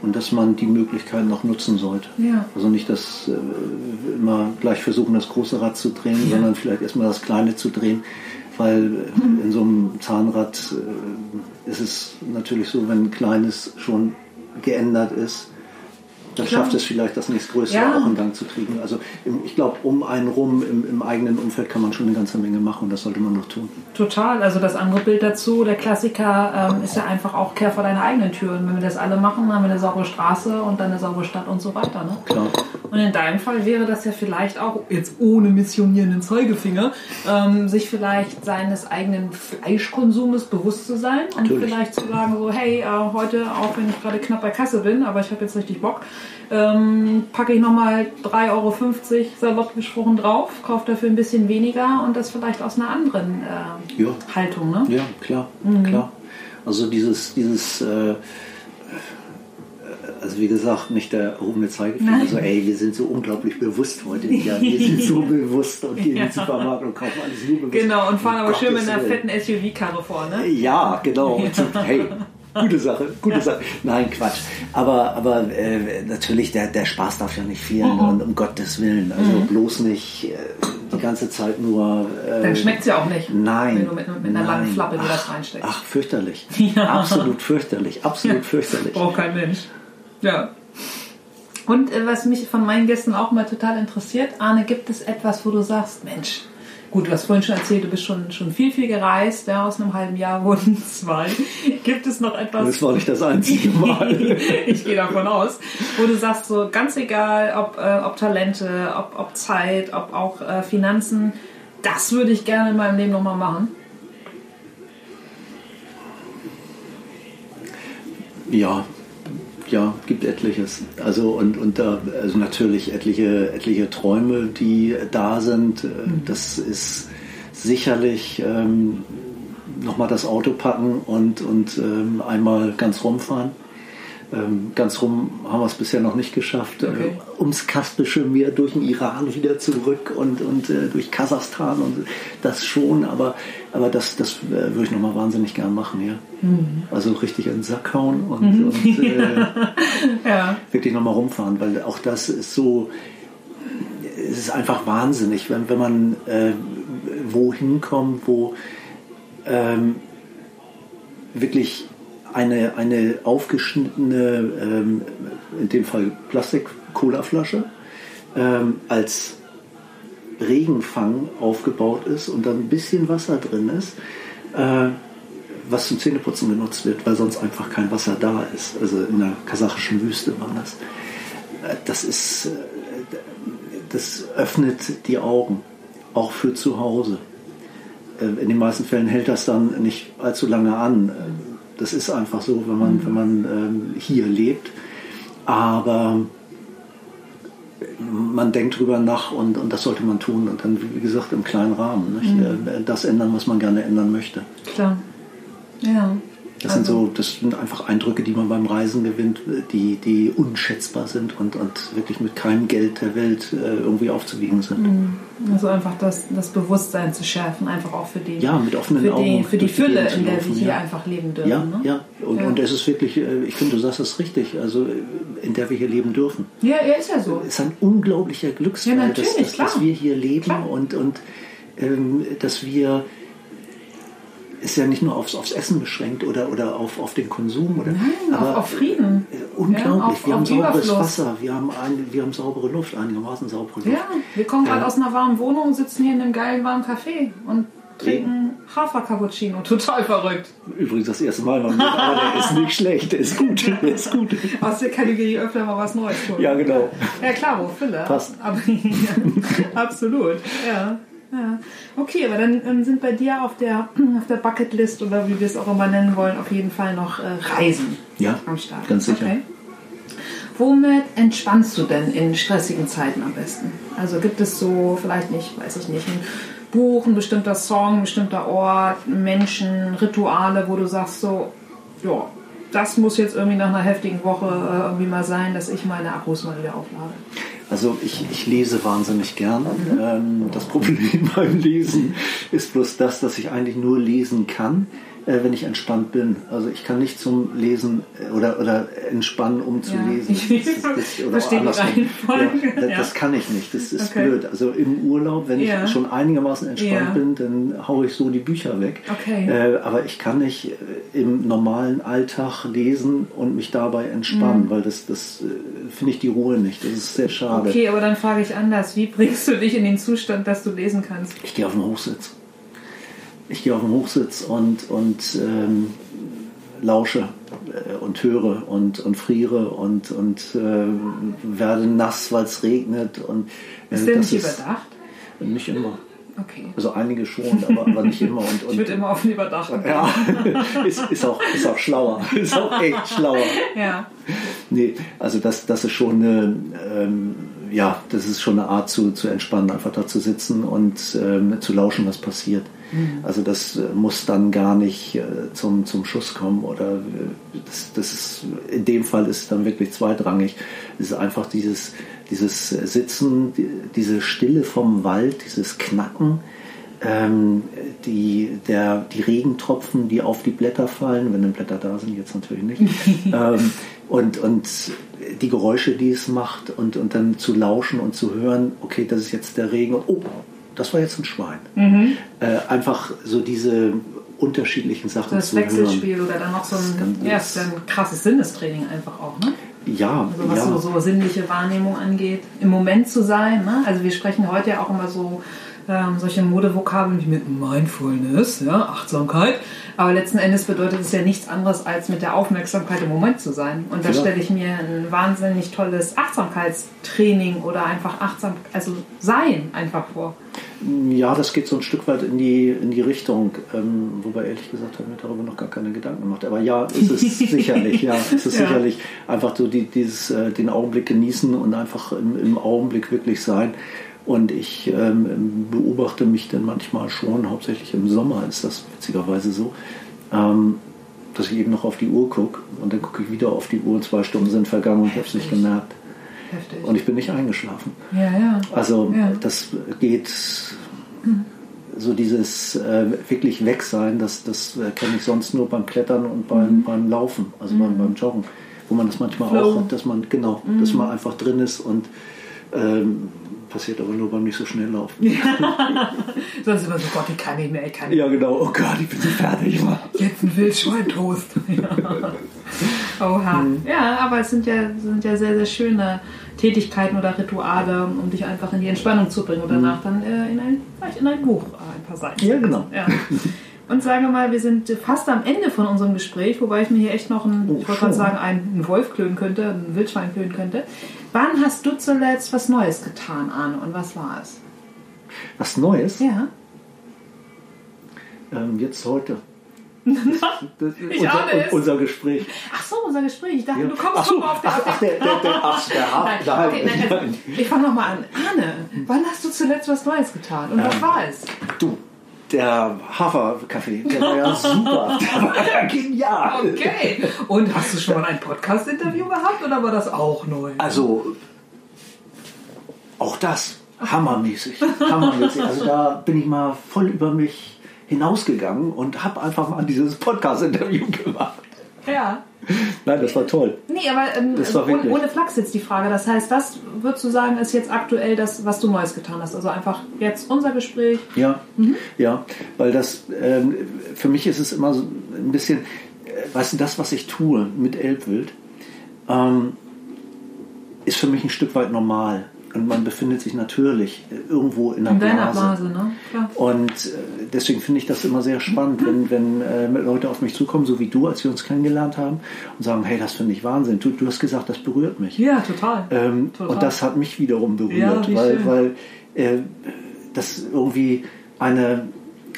und dass man die Möglichkeit noch nutzen sollte. Ja. Also nicht das äh, immer gleich versuchen, das große Rad zu drehen, ja. sondern vielleicht erstmal das kleine zu drehen. Weil mhm. in so einem Zahnrad äh, ist es natürlich so, wenn ein kleines schon geändert ist, dann Klar. schafft es vielleicht, das nächstgrößere ja. auch in Gang zu kriegen. Also ich glaube, um einen rum im, im, eigenen Umfeld kann man schon eine ganze Menge machen und das sollte man noch tun. Total. Also das andere Bild dazu, der Klassiker, ähm, ist ja einfach auch Kehr vor deine eigenen Türen. Wenn wir das alle machen, haben wir eine saubere Straße und dann eine saubere Stadt und so weiter. Ne? Klar. Und in deinem Fall wäre das ja vielleicht auch, jetzt ohne missionierenden Zeigefinger, ähm, sich vielleicht seines eigenen Fleischkonsumes bewusst zu sein und Natürlich. vielleicht zu sagen, so, hey, äh, heute, auch wenn ich gerade knapp bei Kasse bin, aber ich habe jetzt richtig Bock, ähm, packe ich nochmal 3,50 Euro salopp gesprochen drauf, kaufe dafür ein bisschen weniger und das vielleicht aus einer anderen äh, ja. Haltung. Ne? Ja, klar, mhm. klar. Also dieses, dieses äh, also wie gesagt, nicht der erhobene Zeigefinger, also ey, wir sind so unglaublich bewusst heute wieder. Wir sind so bewusst und gehen ja. in den Supermarkt und kaufen alles nur bewusst. Genau, und fahren aber schön mit einer fetten SUV-Karre vor, ne? Ja, genau. Ja. hey, Gute Sache, gute ja. Sache. Nein, Quatsch. Aber, aber äh, natürlich, der, der Spaß darf ja nicht fehlen. Mhm. Und um Gottes Willen. Also mhm. bloß nicht äh, die ganze Zeit nur. Äh, Dann schmeckt es ja auch nicht. Nein. Wenn du mit, mit einer nein. langen Flappe dir das reinsteckst. Ach, fürchterlich. Ja. Absolut fürchterlich. Absolut ja. fürchterlich. Braucht kein Mensch. Ja. Und äh, was mich von meinen Gästen auch mal total interessiert, Arne, gibt es etwas, wo du sagst, Mensch, Gut, du hast vorhin schon erzählt, du bist schon, schon viel, viel gereist. Ja, aus einem halben Jahr wurden zwei. Gibt es noch etwas? Das war nicht das einzige Mal. ich gehe davon aus. Wo du sagst, so ganz egal, ob, äh, ob Talente, ob, ob Zeit, ob auch äh, Finanzen, das würde ich gerne in meinem Leben nochmal machen. Ja, ja, gibt etliches. Also und, und da, also natürlich etliche, etliche Träume, die da sind. Äh, mhm. Das ist sicherlich ähm, nochmal das Auto packen und, und ähm, einmal ganz rumfahren. Ähm, ganz rum haben wir es bisher noch nicht geschafft. Äh, okay. Ums Kaspische Meer, durch den Iran wieder zurück und, und äh, durch Kasachstan und das schon, aber, aber das, das äh, würde ich nochmal wahnsinnig gern machen, ja. Mhm. Also richtig in den Sack hauen und, mhm. und äh, ja. wirklich nochmal rumfahren, weil auch das ist so, es ist einfach wahnsinnig, wenn, wenn man äh, wohin kommt, wo ähm, wirklich eine, eine aufgeschnittene, ähm, in dem Fall Plastik-Cola-Flasche, ähm, als Regenfang aufgebaut ist und dann ein bisschen Wasser drin ist, äh, was zum Zähneputzen genutzt wird, weil sonst einfach kein Wasser da ist. Also in der kasachischen Wüste war das. Äh, das ist, äh, das öffnet die Augen, auch für zu Hause. Äh, in den meisten Fällen hält das dann nicht allzu lange an das ist einfach so, wenn man, wenn man ähm, hier lebt. Aber man denkt drüber nach und, und das sollte man tun. Und dann, wie gesagt, im kleinen Rahmen. Mhm. Äh, das ändern, was man gerne ändern möchte. Klar. Ja. Das sind so, das sind einfach Eindrücke, die man beim Reisen gewinnt, die, die unschätzbar sind und, und wirklich mit keinem Geld der Welt äh, irgendwie aufzuwiegen sind. Mhm. Also einfach das, das Bewusstsein zu schärfen, einfach auch für die, ja, mit offenen für Augen, die, für die Fülle, in der wir hier ja. einfach leben dürfen. Ja, ne? ja. Und, ja. und es ist wirklich, äh, ich finde, du sagst das richtig. Also in der wir hier leben dürfen. Ja, er ist ja so. Es ist ein unglaublicher Glücksfall, Ja, dass, dass, dass wir hier leben Klar. und, und ähm, dass wir ist ja nicht nur aufs, aufs Essen beschränkt oder, oder auf, auf den Konsum. Oder, Nein, aber, auf, Frieden. äh, unglaublich. Ja, auf- wir haben sauberes Überfluss. Wasser, wir haben, ein, wir haben saubere Luft, einigermaßen saubere Luft. Ja, wir kommen gerade Ja. aus einer warmen Wohnung, sitzen hier in einem geilen warmen Café und trinken Hafer-Cappuccino. Total verrückt. Übrigens das erste Mal, mit, aber der ist nicht schlecht, der ist gut, der ist gut. Aus der Kategorie öfter mal was Neues tun. Ja, genau. Ja, klar, wo Fülle. Passt. Aber, ja, absolut, ja. Ja. Okay, aber dann ähm, sind bei dir auf der, auf der Bucketlist oder wie wir es auch immer nennen wollen, auf jeden Fall noch äh, Reisen Ja, am Start. ganz sicher. Okay. Womit entspannst du denn in stressigen Zeiten am besten? Also gibt es so, vielleicht nicht, weiß ich nicht, ein Buch, ein bestimmter Song, ein bestimmter Ort, Menschen, Rituale, wo du sagst so, ja, das muss jetzt irgendwie nach einer heftigen Woche äh, irgendwie mal sein, dass ich meine Akkus mal wieder auflade. Also ich, ich lese wahnsinnig gern. Ähm, das Problem beim Lesen ist bloß das, dass ich eigentlich nur lesen kann, äh, wenn ich entspannt bin. Also ich kann nicht zum Lesen äh, oder, oder entspannen, um zu Ja, lesen. ich oder verstehe andersrum. Ja, das, Ja. das kann ich nicht. Das ist Okay. blöd. Also im Urlaub, wenn ich schon einigermaßen entspannt bin, dann haue ich so die Bücher weg. Okay. Äh, aber ich kann nicht äh, im normalen Alltag lesen und mich dabei entspannen, weil das, das äh, finde ich die Ruhe nicht. Das ist sehr schade. Okay, aber dann frage ich anders. Wie bringst du dich in den Zustand, dass du lesen kannst? Ich gehe auf den Hochsitz. Ich gehe auf den Hochsitz und, und ähm, lausche äh, und höre und, und friere und, und äh, werde nass, weil es regnet. Und, äh, Ist der nicht ist- überdacht? Nicht immer. Okay. Also einige schon, aber, aber nicht immer. Und, Ich und, würde immer auf den überdachten. ja, ist, ist, auch, ist auch schlauer. Ist auch echt schlauer. Ja. Nee, also das, das ist schon eine, ähm, ja, das ist schon eine Art zu, zu entspannen, einfach da zu sitzen und ähm, zu lauschen, was passiert. Also das äh, muss dann gar nicht äh, zum, zum Schuss kommen oder äh, das, das ist, in dem Fall ist es dann wirklich zweitrangig. Es ist einfach dieses, dieses Sitzen, die, diese Stille vom Wald, dieses Knacken, ähm, die, der, die Regentropfen, die auf die Blätter fallen, wenn denn Blätter da sind, jetzt natürlich nicht. ähm, und, und die Geräusche, die es macht und, und dann zu lauschen und zu hören, okay, das ist jetzt der Regen und oh, das war jetzt ein Schwein. Äh, einfach so diese unterschiedlichen Sachen Das zu hören. Wechselspiel oder dann noch so Das ein, ja, ist ein krasses Sinnestraining einfach auch, ne? Ja, Also was ja. so, so sinnliche Wahrnehmung angeht, im Moment zu sein. Ne? Also wir sprechen heute ja auch immer so ähm, solche Modevokabeln wie mit Mindfulness, ja, Achtsamkeit. Aber letzten Endes bedeutet es ja nichts anderes, als mit der Aufmerksamkeit im Moment zu sein. Und da Ja. stelle ich mir ein wahnsinnig tolles Achtsamkeitstraining oder einfach achtsam, also sein einfach vor. Ja, das geht so ein Stück weit in die, in die Richtung, ähm, wobei ehrlich gesagt habe ich mir darüber noch gar keine Gedanken gemacht. Aber ja, es ist sicherlich, ja, es ist Ja. sicherlich einfach so die, dieses, äh, den Augenblick genießen und einfach im, im Augenblick wirklich sein. Und ich ähm, beobachte mich dann manchmal schon, hauptsächlich im Sommer ist das witzigerweise so, ähm, dass ich eben noch auf die Uhr gucke und dann gucke ich wieder auf die Uhr und zwei Stunden sind vergangen und ich habe es nicht gemerkt. Heftig. Und ich bin nicht eingeschlafen. ja, ja. Also Ja. das geht so dieses äh, wirklich weg sein, das, das äh, kenne ich sonst nur beim Klettern und beim, beim Laufen, also beim, beim Joggen, wo man das manchmal Mhm. Flow. Mhm. auch hat, dass man genau, dass man einfach drin ist und ähm, passiert aber nur beim nicht so schnell laufen. Sonst immer so, Gott, ich kann nicht mehr, ich kann nicht Ja genau, oh Gott, ich bin so fertig. Mann. Jetzt ein Wildschweintoast. Ja. Oha. Ja, aber es sind ja, sind ja sehr, sehr schöne Tätigkeiten oder Rituale, um dich einfach in die Entspannung zu bringen und danach dann äh, in ein, vielleicht in ein Buch äh, ein paar Seiten. Ja, genau. Ja. Und sage mal, wir sind fast am Ende von unserem Gespräch, wobei ich mir hier echt noch ein, Oh, ich wollte gerade sagen, einen Wolf klönen könnte, ein Wildschwein klönen könnte. Wann hast du zuletzt was Neues getan, Arne? Und was war es? Was Neues? Ja. Ähm, jetzt heute. Das, das, Ich unser, unser Gespräch. Ach so, unser Gespräch. Ich dachte, Ja. du kommst Ach so, nochmal auf der, ach, der, der, der, ach, der, Haar- Nein, nein, okay, nein, also, nein. ich fange nochmal an. Arne, wann hast du zuletzt was Neues getan? Und was Ähm, war es? Du, der Haferkaffee, der war ja super. Der war ja genial. Okay. Und hast du schon mal ein Podcast-Interview gehabt oder war das auch neu? Also, auch das hammermäßig. Hammermäßig. Also da bin ich mal voll über mich hinausgegangen und habe einfach mal dieses Podcast-Interview gemacht. Ja. Nein, das war toll. Nee, aber ähm, Das war ohne, ohne Flachs jetzt die Frage. Das heißt, was würdest du sagen, ist jetzt aktuell das, was du Neues getan hast? Also einfach jetzt unser Gespräch. Ja, ja, weil das ähm, für mich ist es immer so ein bisschen, äh, weißt du, das, was ich tue mit Elbwild, ähm, ist für mich ein Stück weit normal. Und man befindet sich natürlich äh, irgendwo in der In Blase. Blase, ne? Klar. Und äh, deswegen finde ich das immer sehr spannend, wenn, wenn äh, Leute auf mich zukommen, so wie du, als wir uns kennengelernt haben, und sagen, hey, das finde ich Wahnsinn. Du, du hast gesagt, das berührt mich. Ja, total. Ähm, Total. und das hat mich wiederum berührt, Ja, weil, schön. weil äh, das irgendwie eine,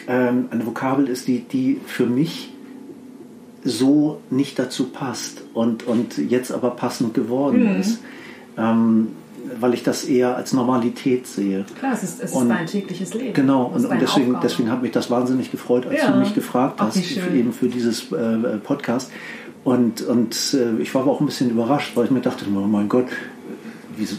ähm, eine Vokabel ist, die, die für mich so nicht dazu passt und, und jetzt aber passend geworden Mhm. ist, ähm, weil ich das eher als Normalität sehe. Klar, es ist, es ist Und- dein tägliches Leben. Genau, ist und, und deswegen, Aufgabe. deswegen hat mich das wahnsinnig gefreut, als Ja. du mich gefragt Ach, hast, eben für dieses äh, Podcast. Und, und äh, ich war aber auch ein bisschen überrascht, weil ich mir dachte, oh mein Gott, wieso,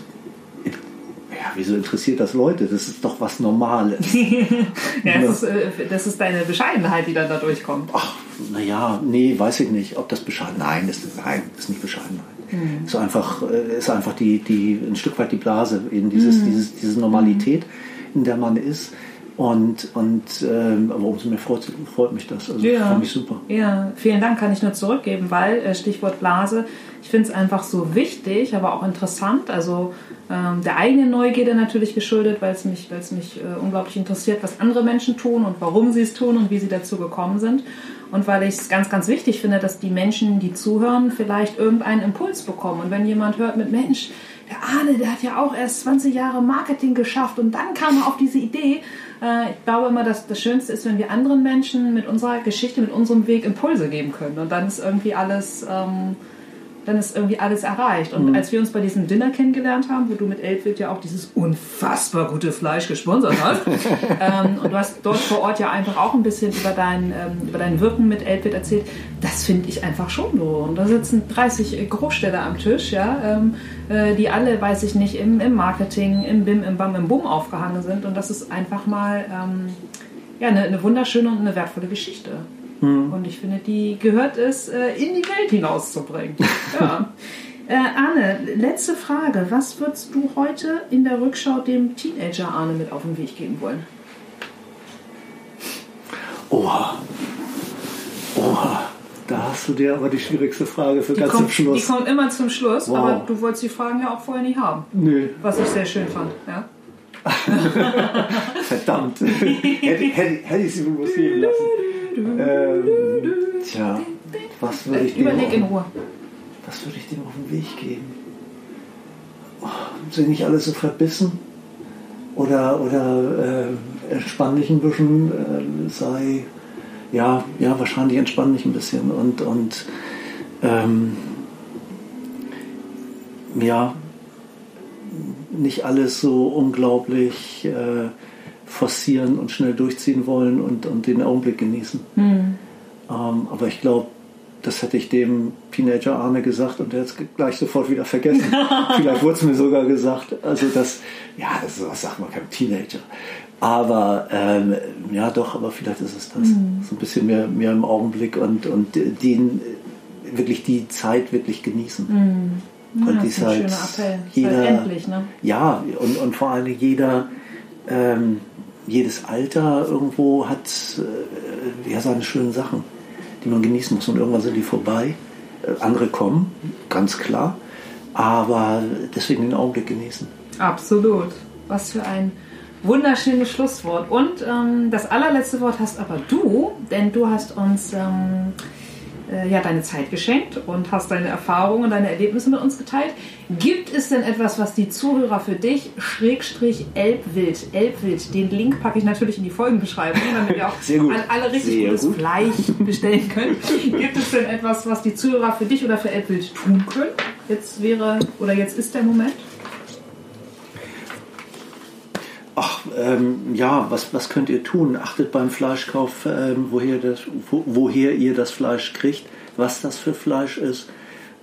ja, wieso interessiert das Leute? Das ist doch was Normales. ja, das, ist, äh, das ist deine Bescheidenheit, die dann da durchkommt. Ach, naja, nee, weiß ich nicht, ob das bescheiden. Nein, das ist, nein, das ist nicht Bescheidenheit. Mhm. Ist einfach, äh, ist einfach die, die, ein Stück weit die Blase, eben dieses, Mhm. dieses, diese Normalität, in der man ist. Und, und ähm, aber umso mehr freut, freut mich das. Also Ja. fand ich super. Ja, vielen Dank, kann ich nur zurückgeben, weil äh, Stichwort Blase, ich finde es einfach so wichtig, aber auch interessant. Also ähm, der eigenen Neugierde natürlich geschuldet, weil es mich, weil es mich äh, unglaublich interessiert, was andere Menschen tun und warum sie es tun und wie sie dazu gekommen sind. Und weil ich es ganz, ganz wichtig finde, dass die Menschen, die zuhören, vielleicht irgendeinen Impuls bekommen. Und wenn jemand hört mit Mensch, der Arne, der hat ja auch erst 20 Jahre Marketing geschafft und dann kam er auf diese Idee. Äh, ich glaube immer, dass das Schönste ist, wenn wir anderen Menschen mit unserer Geschichte, mit unserem Weg Impulse geben können. Und dann ist irgendwie alles, ähm, dann ist irgendwie alles erreicht. Und als wir uns bei diesem Dinner kennengelernt haben, wo du mit Elbwild ja auch dieses unfassbar gute Fleisch gesponsert hast, ähm, und du hast dort vor Ort ja einfach auch ein bisschen über dein, ähm, über dein Wirken mit Elbwild erzählt, das finde ich einfach schon so. Und da sitzen 30 Großstädter am Tisch, ja, ähm, äh, die alle, weiß ich nicht, im, im Marketing, im BIM, im BAM, im BUM aufgehangen sind. Und das ist einfach mal ähm, ja, eine, eine wunderschöne und eine wertvolle Geschichte. Und ich finde, die gehört es, äh, in die Welt hinauszubringen. ja. Äh, Arne, letzte Frage. Was würdest du heute in der Rückschau dem Teenager Arne mit auf den Weg geben wollen? Oha. Oha. Da hast du dir aber die schwierigste Frage für Die ganz zum kommt, die Schluss. kommt immer zum Schluss, Wow. aber du wolltest die Fragen ja auch vorher nie haben. Nö, Was ich sehr schön fand. Ja? verdammt. hätte, hätte, hätte ich sie was geben lassen. Ähm, tja, was würde ich dem Überleg in auf, Ruhe. was würde ich dem auf den Weg geben? Oh, sind nicht alle so verbissen? Oder, oder äh, entspann dich ein bisschen, äh, sei, ja, ja, wahrscheinlich entspann dich ein bisschen und, und ähm, ja, nicht alles so unglaublich äh, forcieren und schnell durchziehen wollen und, und den Augenblick genießen. Ähm, aber ich glaube, das hätte ich dem Teenager Arne gesagt und der hat es gleich sofort wieder vergessen. Vielleicht wurde es mir sogar gesagt. Also das, ja, das, das sagt man keinem Teenager. Aber ähm, ja, doch, aber vielleicht ist es das. So ein bisschen mehr, mehr im Augenblick und, und den wirklich die Zeit wirklich genießen. Ja, Und das die ist ein halt schöner Appell. Ist jeder, halt endlich, ne? ja, und, und vor allem jeder, ähm, jedes Alter irgendwo hat äh, ja seine schönen Sachen, die man genießen muss. Und irgendwann sind die vorbei. Äh, andere kommen, ganz klar. Aber deswegen den Augenblick genießen. Absolut. Was für ein wunderschönes Schlusswort. Und ähm, das allerletzte Wort hast aber du, denn du hast uns ähm, äh, ja deine Zeit geschenkt und hast deine Erfahrungen und deine Erlebnisse mit uns geteilt. Gibt es denn etwas, was die Zuhörer für dich, Schrägstrich Elbwild, Elbwild, den Link packe ich natürlich in die Folgenbeschreibung, damit wir auch an alle richtig Sehr gutes gut. Fleisch bestellen können. Gibt es denn etwas, was die Zuhörer für dich oder für Elbwild tun können? Jetzt wäre oder jetzt ist der Moment. Ach, ähm, ja, was, was könnt ihr tun? Achtet beim Fleischkauf, ähm, woher, das, wo, woher ihr das Fleisch kriegt, was das für Fleisch ist,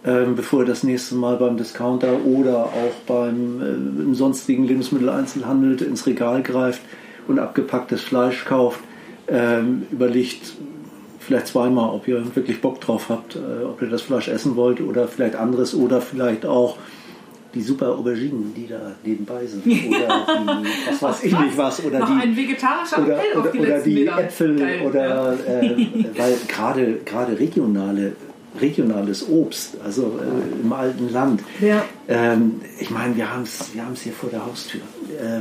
ähm, bevor ihr das nächste Mal beim Discounter oder auch beim äh, sonstigen Lebensmitteleinzelhandel ins Regal greift und abgepacktes Fleisch kauft. Ähm, überlegt vielleicht zweimal, ob ihr wirklich Bock drauf habt, äh, ob ihr das Fleisch essen wollt oder vielleicht anderes oder vielleicht auch die super Auberginen, die da nebenbei sind. Oder die, was weiß ich nicht was. Oder Noch die, ein vegetarischer oder, oder, die oder die. Äpfel Geil, oder ja. äh, weil gerade gerade regionale regionales Obst, also äh, im alten Land. Ja. Ähm, ich meine, wir haben es wir haben's hier vor der Haustür. Äh,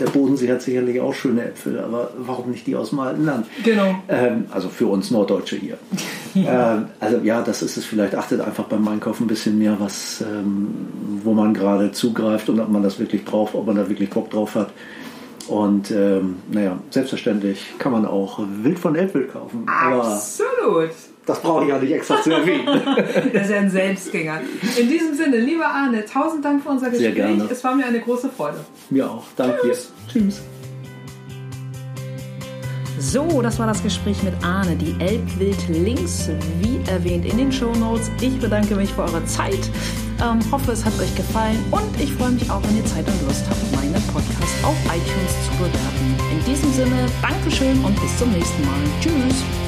der Bodensee hat sicherlich auch schöne Äpfel, aber warum nicht die aus dem alten Land? Genau. Ähm, also für uns Norddeutsche hier. ähm, also ja, das ist es vielleicht. Achtet einfach beim Einkauf ein bisschen mehr, was, ähm, wo man gerade zugreift und ob man das wirklich braucht, ob man da wirklich Bock drauf hat. Und ähm, naja, selbstverständlich kann man auch Wild von Elbwild kaufen. Aber Absolut. Das brauche ich ja nicht extra zu erwähnen. Das ist ja ein Selbstgänger. In diesem Sinne, lieber Arne, tausend Dank für unser Sehr Gespräch. gerne. Es war mir eine große Freude. Mir auch. Danke dir. Tschüss. So, das war das Gespräch mit Arne. Die Elbwild Links, wie erwähnt in den Show Notes. Ich bedanke mich für eure Zeit. Ähm, hoffe, es hat euch gefallen und ich freue mich auch, wenn ihr Zeit und Lust habt, meine Podcasts auf iTunes zu bewerten. In diesem Sinne, Dankeschön und bis zum nächsten Mal. Tschüss.